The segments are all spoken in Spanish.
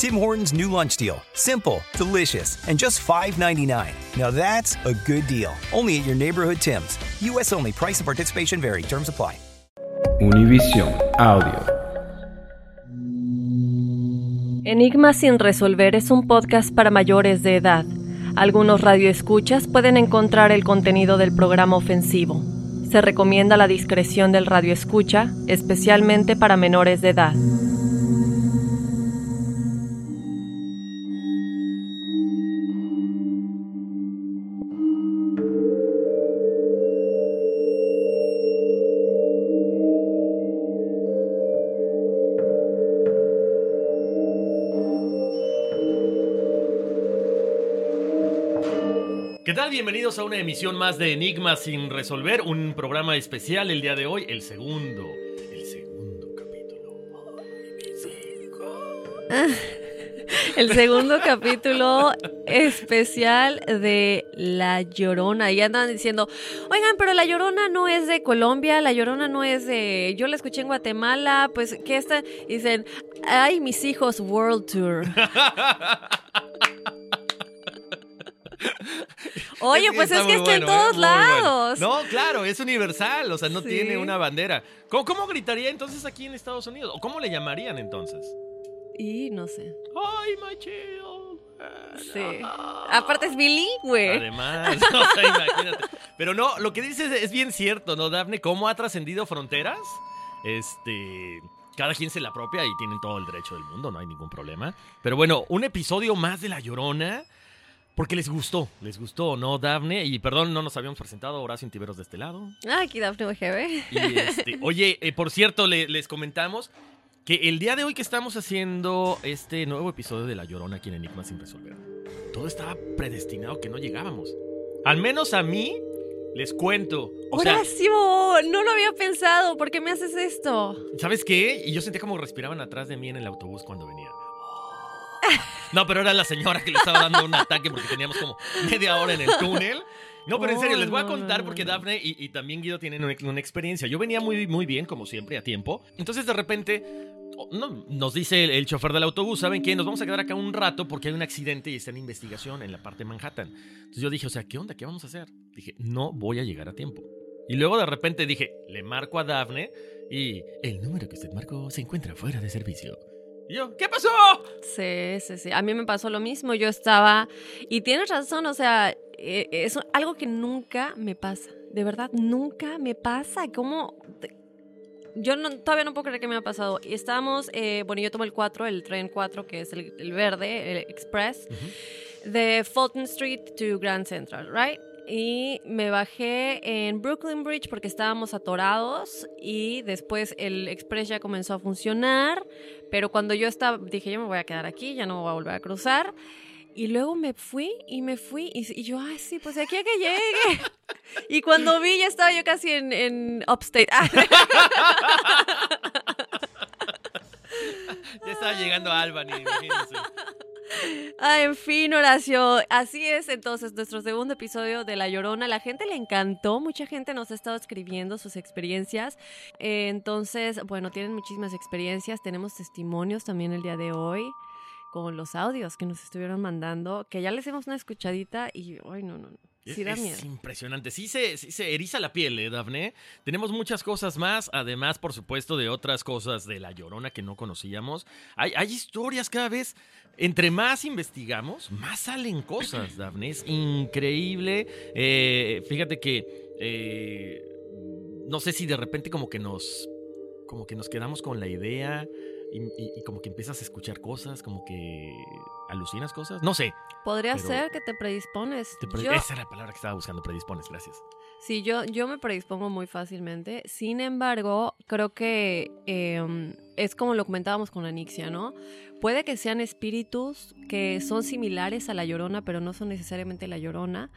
Tim Hortons' new lunch deal. Simple, delicious, and just $5.99. Now that's a good deal. Only at your neighborhood Tim's. U.S. only. Price and participation vary. Terms apply. Univision Audio. Enigma sin resolver es un podcast para mayores de edad. Algunos radioescuchas pueden encontrar el contenido del programa ofensivo. Se recomienda la discreción del radioescucha, especialmente para menores de edad. ¿Qué tal? Bienvenidos a una emisión más de Enigmas sin resolver, un programa especial el día de hoy, el segundo, el segundo capítulo. El segundo capítulo especial de La Llorona. Y andan diciendo, oigan, pero La Llorona no es de Colombia, La Llorona no es de... Yo la escuché en Guatemala, pues, ¿qué está? Y dicen, ay, mis hijos, World Tour. Oye, pues es que está en todos lados. No, claro, es universal, o sea, no Sí. tiene una bandera. ¿Cómo, cómo gritaría entonces aquí en Estados Unidos? ¿O cómo le llamarían entonces? Y no sé. ¡Ay, my children! Sí. Aparte es bilingüe. Además, o sea, imagínate. Pero no, lo que dices es bien cierto, ¿no, Dafne? ¿Cómo ha trascendido fronteras? Este. Cada quien se la apropia y tienen todo el derecho del mundo, no hay ningún problema. Pero bueno, un episodio más de La Llorona. Porque les gustó, les gustó, ¿no, Dafne? Y perdón, no nos habíamos presentado, Horacio Intiveros de este lado. Ah, aquí Dafne. Y este, oye, eh, por cierto, le- les comentamos que el día de hoy que estamos haciendo este nuevo episodio de La Llorona aquí en Enigma sin resolver, todo estaba predestinado que no llegábamos. Al menos a mí, les cuento. O sea, Horacio, no lo había pensado. ¿Por qué me haces esto? ¿sabes qué? Y yo sentía como respiraban atrás de mí en el autobús cuando venía. No, pero era la señora que le estaba dando un ataque porque teníamos como media hora en el túnel. No, pero en serio, les voy a contar porque. Dafne y, y también Guido tienen una, una experiencia. Yo venía muy, muy bien, como siempre, a tiempo. Entonces, de repente, oh, no, nos dice el, el chofer del autobús, ¿saben qué? Nos vamos a quedar acá un rato porque hay un accidente y está en investigación en la parte de Manhattan. Entonces yo dije, o sea, ¿qué onda? ¿Qué vamos a hacer? Dije, no voy a llegar a tiempo. Y luego de repente dije, le marco a Dafne y el número que usted marcó se encuentra fuera de servicio. Y yo, ¿qué pasó? Sí, sí, sí. A mí me pasó lo mismo. Yo estaba. Y tienes razón, o sea, eh, es algo que nunca me pasa. De verdad, nunca me pasa. ¿Cómo.? Yo no- todavía no puedo creer que me ha pasado. Y estábamos. eh, bueno, yo tomo el 4, el tren 4, que es el, el verde, el Express, de Fulton Street to Grand Central, ¿right? Y me bajé en Brooklyn Bridge porque estábamos atorados y después el express ya comenzó a funcionar, pero cuando yo estaba, dije yo me voy a quedar aquí, ya no voy a volver a cruzar. Y luego me fui y me fui y, yo, ay, sí, pues aquí a que llegue. Y cuando vi, ya estaba yo casi en, en Upstate. Ya estaba llegando a Albany, imagínense. Ah, en fin, Horacio. Así es entonces nuestro segundo episodio de La Llorona. La gente le encantó, mucha gente nos ha estado escribiendo sus experiencias. Entonces, bueno, tienen muchísimas experiencias. Tenemos testimonios también el día de hoy con los audios que nos estuvieron mandando, que ya les hemos una escuchadita y, ay, no, no, no. Sí da es, miedo. es impresionante. Sí se, sí se eriza la piel, ¿eh, Dafne? Tenemos muchas cosas más, además, por supuesto, de otras cosas de La Llorona que no conocíamos. Hay, hay historias cada vez, entre más investigamos, más salen cosas, Dafne. Es increíble. Eh, fíjate que, eh, no sé si de repente como que nos, como que nos quedamos con la idea y, y- y como que empiezas a escuchar cosas, como que alucinas cosas. No sé. Podría ser que te predispones. Te Yo- Esa era la palabra que estaba buscando, predispones, gracias. Sí, yo, yo me predispongo muy fácilmente. Sin embargo, creo que eh, es como lo comentábamos con Anixia, ¿no? Puede que sean espíritus que son similares a la llorona, pero no son necesariamente la llorona.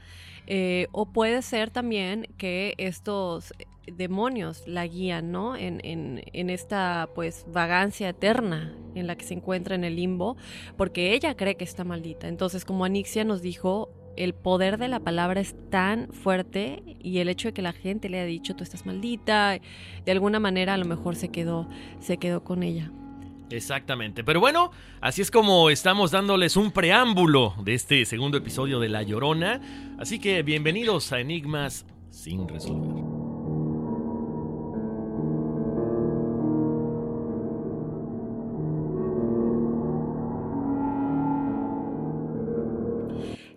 Eh, o puede ser también que estos demonios la guían, ¿no? En, en- en esta, pues, vagancia eterna en la que se encuentra en el limbo, porque ella cree que está maldita. Entonces, como Anixia nos dijo, el poder de la palabra es tan fuerte y el hecho de que la gente le haya dicho tú estás maldita, de alguna manera a lo mejor se quedó, se quedó con ella. Exactamente. Pero bueno, así es como estamos dándoles un preámbulo de este segundo episodio de La Llorona. Así que bienvenidos a Enigmas sin resolver.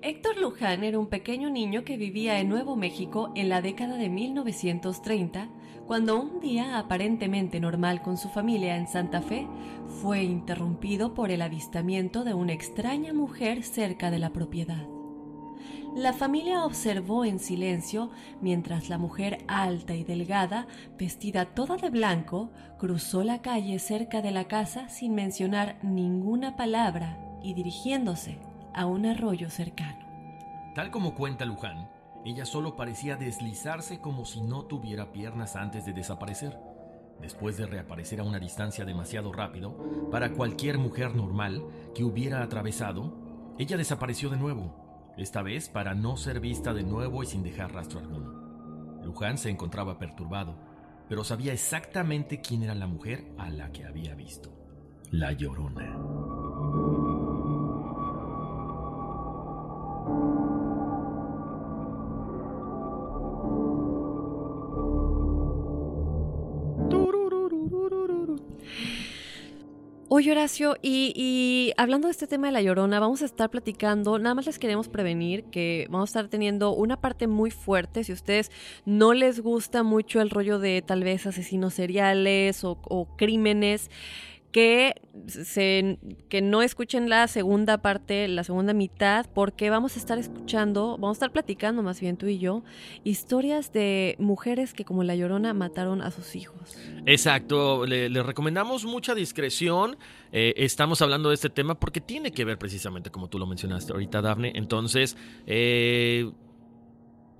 Héctor Luján era un pequeño niño que vivía en Nuevo México en la década de 1930, cuando un día aparentemente normal con su familia en Santa Fe fue interrumpido por el avistamiento de una extraña mujer cerca de la propiedad. La familia observó en silencio mientras la mujer alta y delgada, vestida toda de blanco, cruzó la calle cerca de la casa sin mencionar ninguna palabra y dirigiéndose a un arroyo cercano. Tal como cuenta Luján, ella solo parecía deslizarse como si no tuviera piernas antes de desaparecer. Después de reaparecer a una distancia demasiado rápido para cualquier mujer normal que hubiera atravesado, ella desapareció de nuevo, esta vez para no ser vista de nuevo y sin dejar rastro alguno. Luján se encontraba perturbado, pero sabía exactamente quién era la mujer a la que había visto. La Llorona. Oye, Horacio, y, y hablando de este tema de la llorona, vamos a estar platicando. Nada más les queremos prevenir que vamos a estar teniendo una parte muy fuerte. Si a ustedes no les gusta mucho el rollo de tal vez asesinos seriales o, o crímenes, que, que no escuchen la segunda parte, la segunda mitad, porque vamos a estar escuchando, vamos a estar platicando más bien tú y yo, historias de mujeres que como la llorona mataron a sus hijos. Exacto, le, le recomendamos mucha discreción. Eh, estamos hablando de este tema porque tiene que ver precisamente como tú lo mencionaste ahorita, Dafne. Entonces, eh,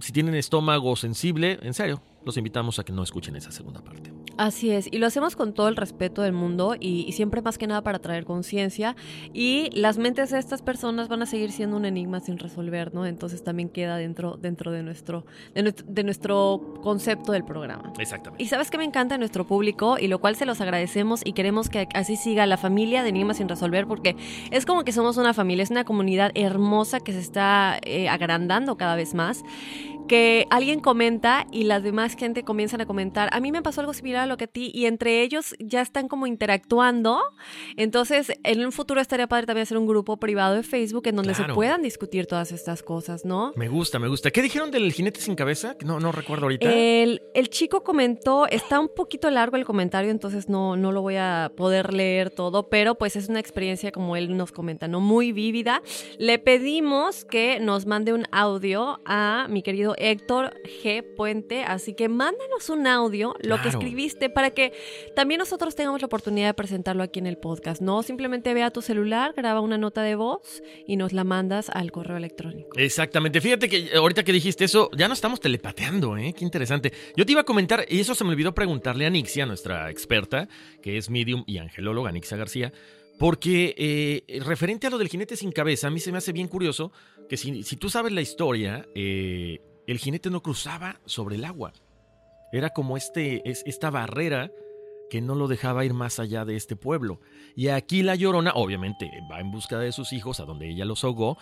si tienen estómago sensible, en serio, los invitamos a que no escuchen esa segunda parte. Así es, y lo hacemos con todo el respeto del mundo y, y siempre más que nada para traer conciencia y las mentes de estas personas van a seguir siendo un enigma sin resolver, ¿no? Entonces también queda dentro, dentro de, nuestro, de, nuestro, de nuestro concepto del programa. Exactamente. Y sabes que me encanta nuestro público y lo cual se los agradecemos y queremos que así siga la familia de Enigmas sin resolver porque es como que somos una familia, es una comunidad hermosa que se está eh, agrandando cada vez más que alguien comenta y las demás gente comienzan a comentar. A mí me pasó algo similar a lo que a ti y entre ellos ya están como interactuando. Entonces, en un futuro estaría padre también hacer un grupo privado de Facebook en donde Claro. se puedan discutir todas estas cosas, ¿no? Me gusta, me gusta. ¿Qué dijeron del jinete sin cabeza? No, no recuerdo ahorita. El, el chico comentó, está un poquito largo el comentario, entonces no, no lo voy a poder leer todo, pero pues es una experiencia como él nos comenta, ¿no? Muy vívida. Le pedimos que nos mande un audio a mi querido Héctor G. Puente. Así que mándanos un audio, lo que escribiste, para que también nosotros tengamos la oportunidad de presentarlo aquí en el podcast. No simplemente vea tu celular, graba una nota de voz y nos la mandas al correo electrónico. Exactamente. Fíjate que eh, ahorita que dijiste eso, ya no estamos telepateando, ¿eh? Qué interesante. Yo te iba a comentar, y eso se me olvidó preguntarle a Nixia, nuestra experta, que es medium y angelóloga, Nixia García, porque eh, referente a lo del jinete sin cabeza, a mí se me hace bien curioso que si, si tú sabes la historia, eh, el jinete no cruzaba sobre el agua. Era como este, es, esta barrera que no lo dejaba ir más allá de este pueblo. Y aquí la llorona, obviamente, va en busca de sus hijos, a donde ella los ahogó,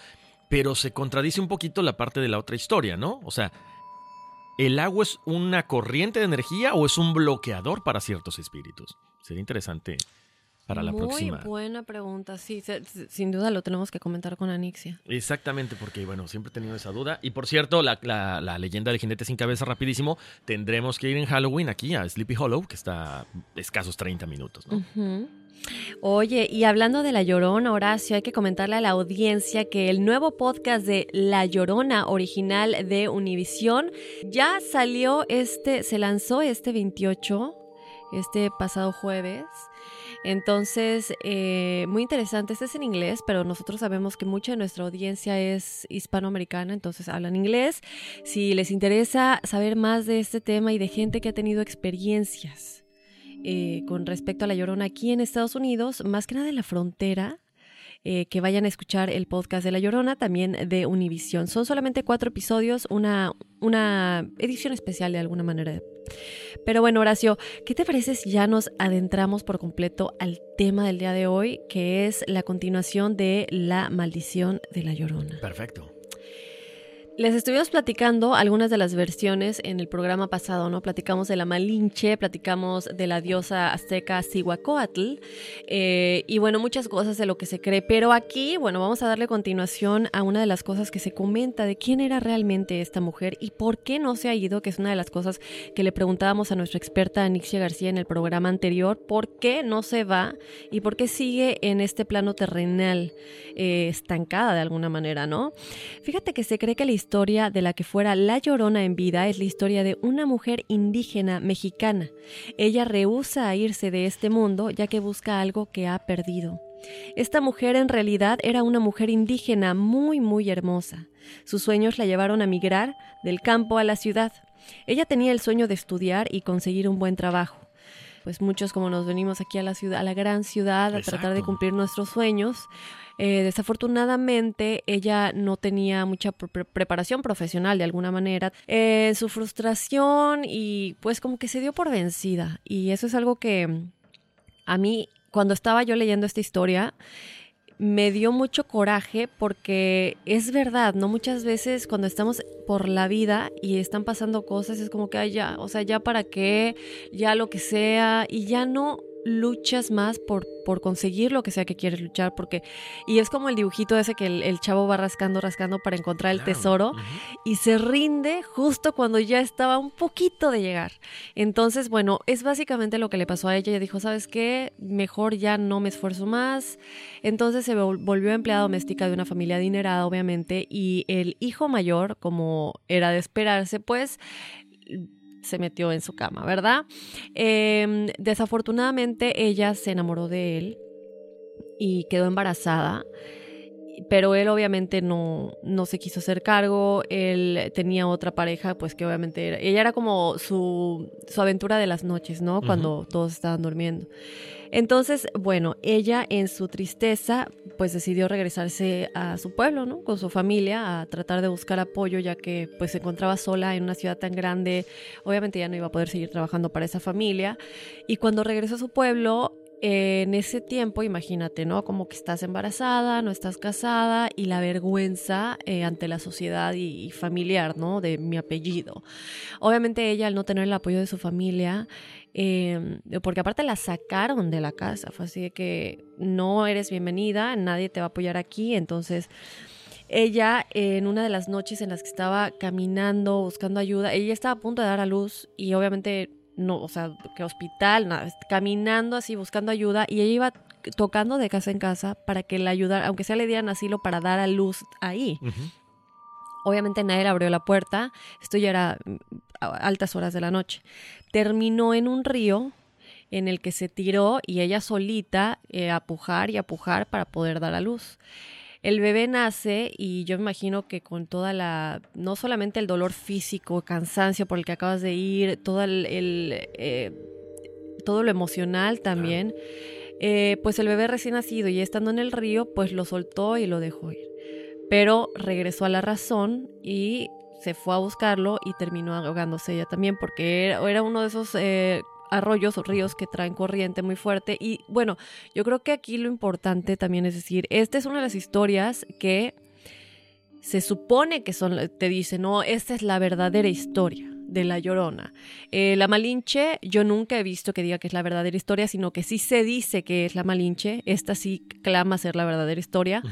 pero se contradice un poquito la parte de la otra historia, ¿no? O sea, ¿el agua es una corriente de energía o es un bloqueador para ciertos espíritus? Sería interesante para la Muy próxima. buena pregunta. Sí, se- se- sin duda lo tenemos que comentar con Anixia. Exactamente, porque bueno, siempre he tenido esa duda. Y por cierto, la, la- la leyenda del jinete sin cabeza, rapidísimo, tendremos que ir en Halloween aquí a Sleepy Hollow, que está a escasos 30 minutos, ¿no? Oye, y hablando de La Llorona, Horacio, hay que comentarle a la audiencia que el nuevo podcast de La Llorona, original de Univisión, ya salió este, se lanzó este 28, este pasado jueves. Entonces, eh, muy interesante. Este es en inglés, pero nosotros sabemos que mucha de nuestra audiencia es hispanoamericana, entonces hablan inglés. Si les interesa saber más de este tema y de gente que ha tenido experiencias eh, con respecto a la llorona aquí en Estados Unidos, más que nada en la frontera, eh, que vayan a escuchar el podcast de La Llorona, también de Univisión. Son solamente cuatro episodios, una, una edición especial de alguna manera. Pero bueno, Horacio, ¿qué te parece si ya nos adentramos por completo al tema del día de hoy, que es la continuación de La Maldición de La Llorona? Perfecto. Les estuvimos platicando algunas de las versiones en el programa pasado, ¿no? Platicamos de la Malinche, platicamos de la diosa azteca Cihuacóatl, eh, y bueno, muchas cosas de lo que se cree. Pero aquí, bueno, vamos a darle continuación a una de las cosas que se comenta de quién era realmente esta mujer y por qué no se ha ido, que es una de las cosas que le preguntábamos a nuestra experta Anixia García en el programa anterior, por qué no se va y por qué sigue en este plano terrenal, eh, estancada de alguna manera, ¿no? Fíjate que se cree que la historia de la que fuera La Llorona en vida es la historia de una mujer indígena mexicana. Ella rehúsa a irse de este mundo ya que busca algo que ha perdido. Esta mujer en realidad era una mujer indígena muy muy hermosa. Sus sueños la llevaron a migrar del campo a la ciudad. Ella tenía el sueño de estudiar y conseguir un buen trabajo. Pues muchos como nos venimos aquí a la ciudad, a la gran ciudad, a tratar de cumplir nuestros sueños. Eh, desafortunadamente ella no tenía mucha pre- pre- preparación profesional de alguna manera. Eh, su frustración y pues como que se dio por vencida. Y eso es algo que mm, a mí, cuando estaba yo leyendo esta historia, me dio mucho coraje porque es verdad, ¿no? Muchas veces cuando estamos por la vida y están pasando cosas es como que, ay, ya, o sea, ya para qué, ya lo que sea, y ya no luchas más por, por conseguir lo que sea que quieres luchar, porque, y es como el dibujito ese que el, el chavo va rascando, rascando para encontrar el Claro. tesoro, y se rinde justo cuando ya estaba un poquito de llegar. Entonces, bueno, es básicamente lo que le pasó a ella. Ella dijo, ¿sabes qué? Mejor ya no me esfuerzo más. Entonces se vol- volvió empleada doméstica de una familia adinerada, obviamente, y el hijo mayor, como era de esperarse, pues se metió en su cama, ¿verdad? Em, desafortunadamente ella se enamoró de él y quedó embarazada pero él obviamente no, no se quiso hacer cargo, él tenía otra pareja, pues que obviamente era, ella era como su, su aventura de las noches, ¿no? Cuando todos estaban durmiendo. Entonces, bueno, ella en su tristeza, pues decidió regresarse a su pueblo, ¿no? Con su familia, a tratar de buscar apoyo, ya que pues se encontraba sola en una ciudad tan grande, obviamente ya no iba a poder seguir trabajando para esa familia. Y cuando regresó a su pueblo, en ese tiempo, imagínate, ¿no? Como que estás embarazada, no estás casada y la vergüenza eh, ante la sociedad y, familiar, ¿no? De mi apellido. Obviamente ella, al no tener el apoyo de su familia, eh, porque aparte la sacaron de la casa, fue así de que no eres bienvenida, nadie te va a apoyar aquí, entonces ella en una de las noches en las que estaba caminando, buscando ayuda, ella estaba a punto de dar a luz y obviamente no, o sea, que hospital, nada, caminando así buscando ayuda y ella iba tocando de casa en casa para que la ayudara, aunque sea le dieran asilo para dar a luz ahí. Obviamente nadie le abrió la puerta, esto ya era a altas horas de la noche. Terminó en un río en el que se tiró y ella solita eh, a pujar y a pujar para poder dar a luz. El bebé nace y yo me imagino que con toda la, no solamente el dolor físico, cansancio por el que acabas de ir, todo el, el, eh, todo lo emocional también, eh, pues el bebé recién nacido y estando en el río, pues lo soltó y lo dejó ir. Pero regresó a la razón y se fue a buscarlo y terminó ahogándose ella también porque era, era uno de esos eh, arroyos o ríos que traen corriente muy fuerte. Y bueno, yo creo que aquí lo importante también es decir, esta es una de las historias que se supone que son, te dice, no, esta es la verdadera historia de La Llorona. Eh, la Malinche, yo nunca he visto que diga que es la verdadera historia, sino que sí se dice que es la Malinche. Esta sí clama ser la verdadera historia.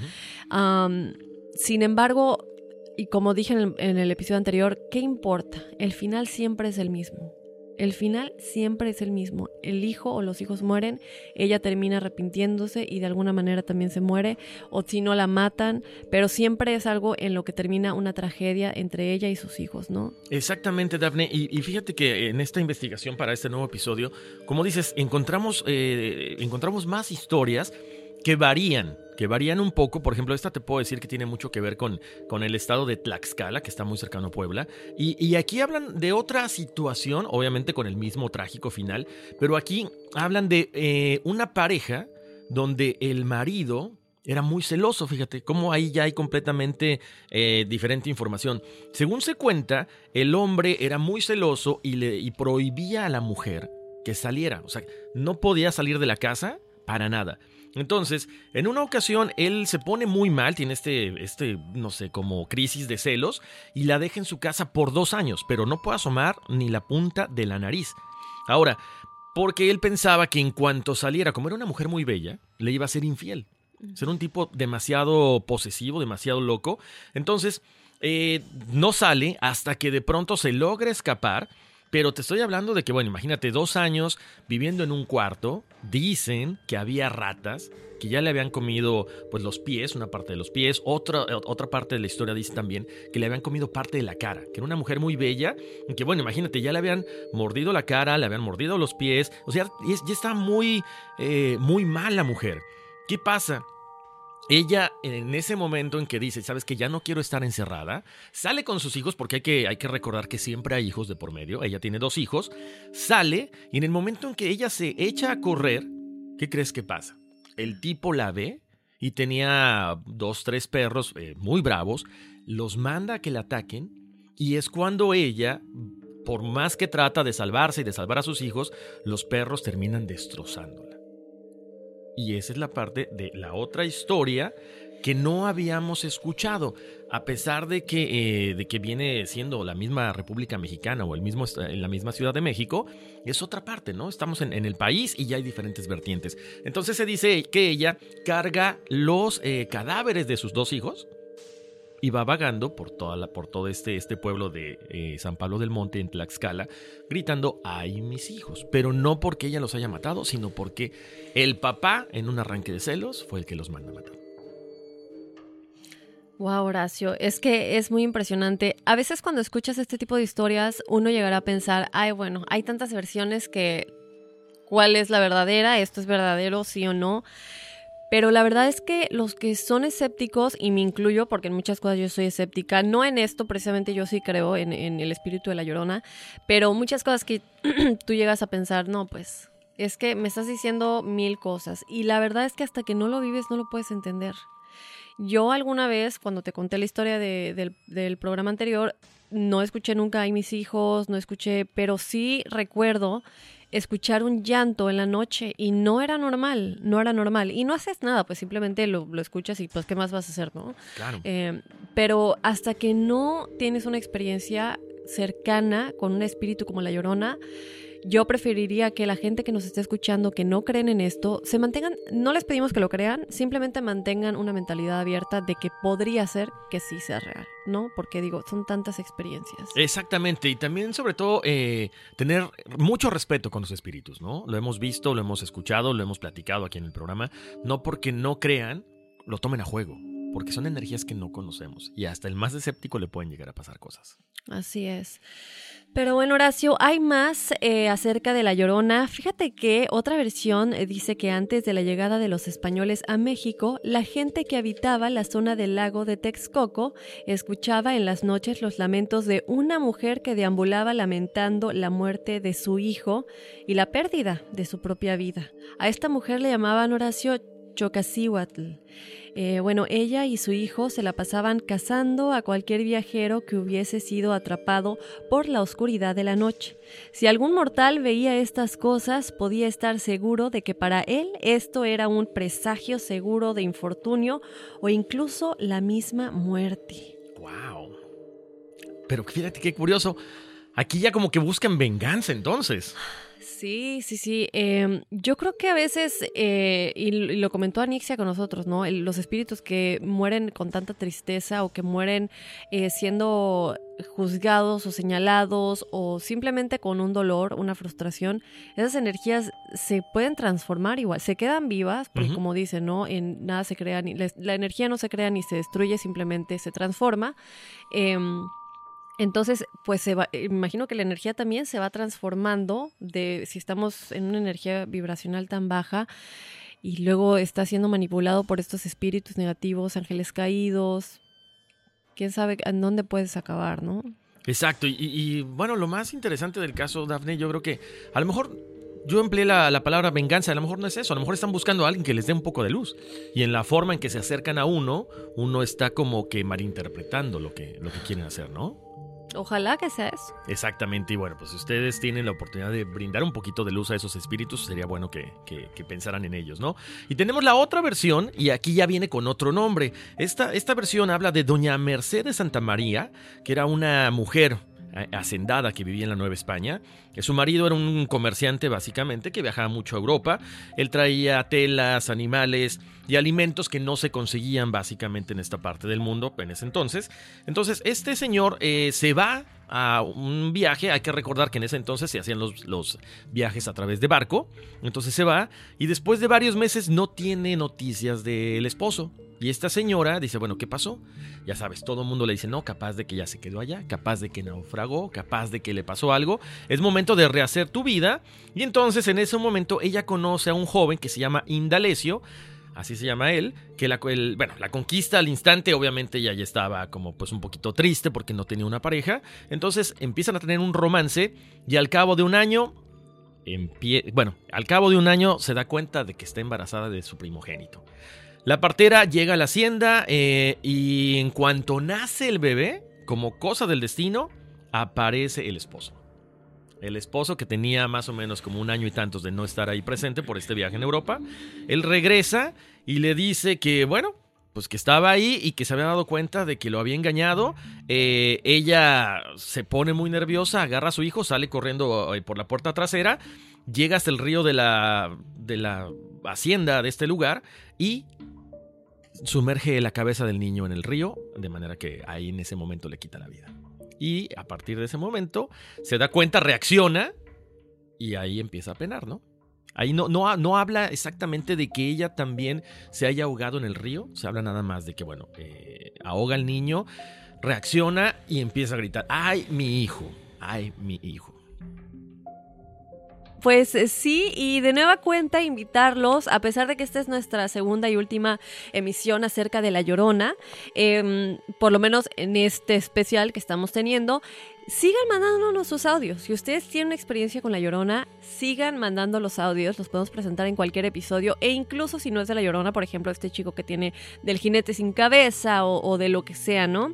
Um, sin embargo, y como dije en el, en el episodio anterior, ¿qué importa? El final siempre es el mismo. El final siempre es el mismo. El hijo o los hijos mueren, ella termina arrepintiéndose y de alguna manera también se muere, o si no la matan, pero siempre es algo en lo que termina una tragedia entre ella y sus hijos, ¿no? Exactamente, Daphne. Y, fíjate que en esta investigación para este nuevo episodio, como dices, encontramos, eh, encontramos más historias que varían, que varían un poco. Por ejemplo, esta te puedo decir que tiene mucho que ver con, con el estado de Tlaxcala, que está muy cercano a Puebla. Y, y, aquí hablan de otra situación, obviamente con el mismo trágico final, pero aquí hablan de eh, una pareja donde el marido era muy celoso, fíjate, cómo ahí ya hay completamente eh, diferente información. Según se cuenta, el hombre era muy celoso y, le, y prohibía a la mujer que saliera. O sea, no podía salir de la casa para nada. Entonces, en una ocasión él se pone muy mal, tiene este, este, no sé, como crisis de celos y la deja en su casa por dos años, pero no puede asomar ni la punta de la nariz. Ahora, porque él pensaba que en cuanto saliera, como era una mujer muy bella, le iba a ser infiel. Ser un tipo demasiado posesivo, demasiado loco. Entonces, eh, no sale hasta que de pronto se logra escapar pero te estoy hablando de que, bueno, imagínate dos años viviendo en un cuarto, dicen que había ratas, que ya le habían comido pues los pies, una parte de los pies, otra, otra parte de la historia dice también que le habían comido parte de la cara, que era una mujer muy bella, y que bueno, imagínate, ya le habían mordido la cara, le habían mordido los pies, o sea, ya está muy, eh, muy mal la mujer. ¿Qué pasa? Ella, en ese momento en que dice, sabes que ya no quiero estar encerrada, sale con sus hijos, porque hay que, hay que recordar que siempre hay hijos de por medio, ella tiene dos hijos, sale y en el momento en que ella se echa a correr, ¿qué crees que pasa? El tipo la ve y tenía dos, tres perros eh, muy bravos, los manda a que la ataquen y es cuando ella, por más que trata de salvarse y de salvar a sus hijos, los perros terminan destrozándola. Y esa es la parte de la otra historia que no habíamos escuchado, a pesar de que, eh, de que viene siendo la misma República Mexicana o el mismo, la misma Ciudad de México, es otra parte, ¿no? Estamos en, en el país y ya hay diferentes vertientes. Entonces se dice que ella carga los eh, cadáveres de sus dos hijos, y va vagando por, toda la, por todo este, este pueblo de eh, San Pablo del Monte en Tlaxcala, gritando, ay mis hijos, pero no porque ella los haya matado, sino porque el papá, en un arranque de celos, fue el que los manda a matar. Wow, Horacio, es que es muy impresionante. A veces cuando escuchas este tipo de historias, uno llegará a pensar, ay, bueno, hay tantas versiones que cuál es la verdadera, esto es verdadero, sí o no. Pero la verdad es que los que son escépticos, y me incluyo porque en muchas cosas yo soy escéptica, no en esto precisamente yo sí creo en, el espíritu de la llorona, pero muchas cosas que tú llegas a pensar, no, pues es que me estás diciendo mil cosas. Y la verdad es que hasta que no lo vives no lo puedes entender. Yo alguna vez, cuando te conté la historia de, del, del programa anterior, no escuché nunca a mis hijos, no escuché, pero sí recuerdo escuchar un llanto en la noche y no era normal, no era normal. Y no haces nada, pues simplemente lo, lo escuchas y pues qué más vas a hacer, ¿no? Claro. Eh, pero hasta que no tienes una experiencia cercana con un espíritu como la llorona, yo preferiría que la gente que nos esté escuchando, que no creen en esto, se mantengan, no les pedimos que lo crean, simplemente mantengan una mentalidad abierta de que podría ser que sí sea real, ¿no? Porque digo, son tantas experiencias. Exactamente, y también sobre todo eh, tener mucho respeto con los espíritus, ¿no? Lo hemos visto, lo hemos escuchado, lo hemos platicado aquí en el programa, no porque no crean, lo tomen a juego. porque son energías que no conocemos y hasta el más escéptico le pueden llegar a pasar cosas. Así es. Pero bueno, Horacio, hay más eh, acerca de La Llorona. Fíjate que otra versión eh, dice que antes de la llegada de los españoles a México, la gente que habitaba la zona del lago de Texcoco escuchaba en las noches los lamentos de una mujer que deambulaba lamentando la muerte de su hijo y la pérdida de su propia vida. A esta mujer le llamaban Horacio Chocasíhuatl. Eh, bueno, ella y su hijo se la pasaban cazando a cualquier viajero que hubiese sido atrapado por la oscuridad de la noche. Si algún mortal veía estas cosas, podía estar seguro de que para él esto era un presagio seguro de infortunio o incluso la misma muerte. ¡Wow! Pero fíjate qué curioso. Aquí ya como que buscan venganza entonces. Sí, sí, sí. Em, yo creo que a veces, eh, y lo comentó Anixia con nosotros, ¿no? los espíritus que mueren con tanta tristeza o que mueren eh, siendo juzgados o señalados o simplemente con un dolor, una frustración, esas energías se pueden transformar igual, se quedan vivas, porque como dicen, ¿no? En nada se crea, ni, la, energía no se crea ni se destruye, simplemente se transforma. Entonces, pues se va, imagino que la energía también se va transformando de si estamos en una energía vibracional tan baja y luego está siendo manipulado por estos espíritus negativos, ángeles caídos. Quién sabe en dónde puedes acabar, ¿no? Exacto, y, bueno, lo más interesante del caso, Daphne, yo creo que a lo mejor yo empleé la, la, palabra venganza, a lo mejor no es eso, a lo mejor están buscando a alguien que les dé un poco de luz. Y en la forma en que se acercan a uno, uno está como que malinterpretando lo que, lo que quieren hacer, ¿no? Ojalá que sea eso. Exactamente, y bueno, pues si ustedes tienen la oportunidad de brindar un poquito de luz a esos espíritus, sería bueno que, pensaran en ellos, ¿no? Y tenemos la otra versión, y aquí ya viene con otro nombre. Esta, esta versión habla de Doña Mercedes Santa María, que era una mujer eh, hacendada que vivía en la Nueva España. Su marido era un comerciante básicamente que viajaba mucho a Europa. Él traía telas, animales y alimentos que no se conseguían básicamente en esta parte del mundo en ese entonces. Entonces este señor eh, se va a un viaje. Hay que recordar que en ese entonces se hacían los, los, viajes a través de barco. Entonces se va y después de varios meses no tiene noticias del esposo. Y esta señora dice, bueno, ¿qué pasó? Ya sabes, todo el mundo le dice, no, capaz de que ya se quedó allá, capaz de que naufragó, capaz de que le pasó algo. Es momento de rehacer tu vida. Y entonces en ese momento ella conoce a un joven que se llama Indalecio, así se llama él, que la, bueno, la conquista al instante, obviamente ella ya estaba como pues un poquito triste porque no tenía una pareja. Entonces empiezan a tener un romance y al cabo de un año, bueno, al cabo de un año se da cuenta de que está embarazada de su primogénito. La partera llega a la hacienda eh, y en cuanto nace el bebé, como cosa del destino, aparece el esposo. El esposo que tenía más o menos como un año y tantos de no estar ahí presente por este viaje en Europa, él regresa y le dice que, bueno, pues que estaba ahí y que se había dado cuenta de que lo había engañado. Eh, ella se pone muy nerviosa, agarra a su hijo, sale corriendo eh, por la puerta trasera, llega hasta el río de la, de la hacienda de este lugar y sumerge la cabeza del niño en el río, de manera que ahí en ese momento le quita la vida. Y a partir de ese momento se da cuenta, reacciona y ahí empieza a penar, ¿no? Ahí no, no, no habla exactamente de que ella también se haya ahogado en el río, se habla nada más de que, bueno, eh, ahoga al niño, reacciona y empieza a gritar, ¡ay, mi hijo! ¡ay, mi hijo! Pues eh, sí, y de nueva cuenta invitarlos, a pesar de que esta es nuestra segunda y última emisión acerca de La Llorona, em, por lo menos en este especial que estamos teniendo, sigan mandándonos sus audios. Si ustedes tienen experiencia con La Llorona, sigan mandando los audios, los podemos presentar en cualquier episodio, e incluso si no es de La Llorona, por ejemplo, este chico que tiene del jinete sin cabeza o, o de lo que sea, ¿no?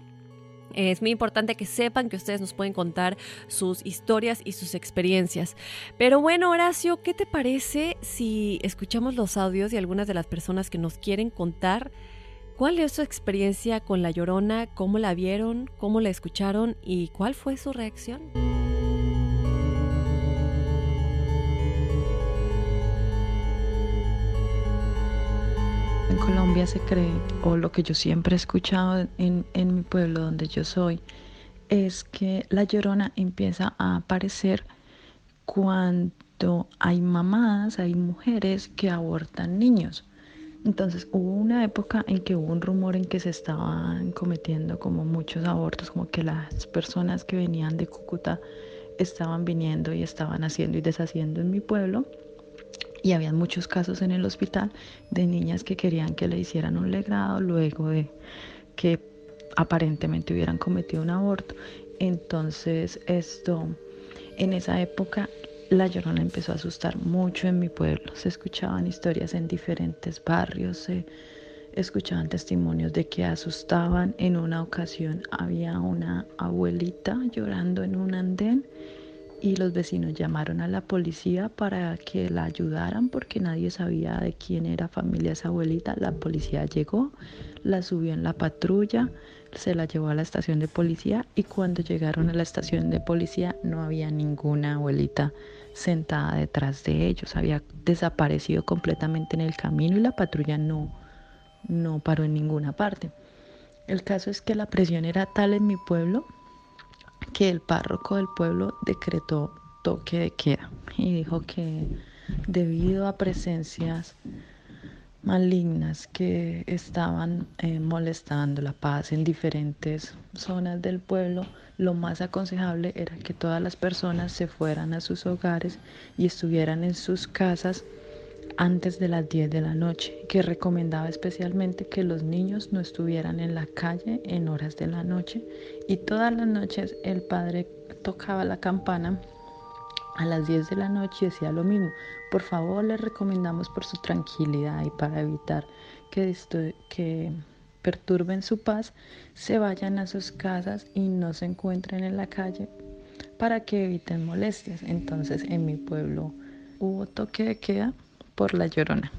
Es muy importante que sepan que ustedes nos pueden contar sus historias y sus experiencias. Pero bueno, Horacio, ¿qué te parece si escuchamos los audios de algunas de las personas que nos quieren contar cuál es su experiencia con La Llorona, cómo la vieron, cómo la escucharon y cuál fue su reacción? En Colombia se cree, o lo que yo siempre he escuchado en, en mi pueblo donde yo soy, es que la llorona empieza a aparecer cuando hay mamás, hay mujeres que abortan niños. Entonces hubo una época en que hubo un rumor en que se estaban cometiendo como muchos abortos, como que las personas que venían de Cúcuta estaban viniendo y estaban haciendo y deshaciendo en mi pueblo. Y había muchos casos en el hospital de niñas que querían que le hicieran un legrado luego de que aparentemente hubieran cometido un aborto. Entonces esto, en esa época la llorona empezó a asustar mucho en mi pueblo. Se escuchaban historias en diferentes barrios, se escuchaban testimonios de que asustaban. En una ocasión había una abuelita llorando en un andén y los vecinos llamaron a la policía para que la ayudaran porque nadie sabía de quién era familia esa abuelita. La policía llegó, la subió en la patrulla, se la llevó a la estación de policía y cuando llegaron a la estación de policía no había ninguna abuelita sentada detrás de ellos, había desaparecido completamente en el camino y la patrulla no, no paró en ninguna parte. El caso es que la presión era tal en mi pueblo que el párroco del pueblo decretó toque de queda y dijo que debido a presencias malignas que estaban eh, molestando la paz en diferentes zonas del pueblo, lo más aconsejable era que todas las personas se fueran a sus hogares y estuvieran en sus casas antes de las 10 de la noche, que recomendaba especialmente que los niños no estuvieran en la calle en horas de la noche y todas las noches el padre tocaba la campana a las 10 de la noche y decía lo mismo. Por favor, les recomendamos por su tranquilidad y para evitar que, que perturben su paz, se vayan a sus casas y no se encuentren en la calle para que eviten molestias. Entonces, en mi pueblo hubo toque de queda por la llorona.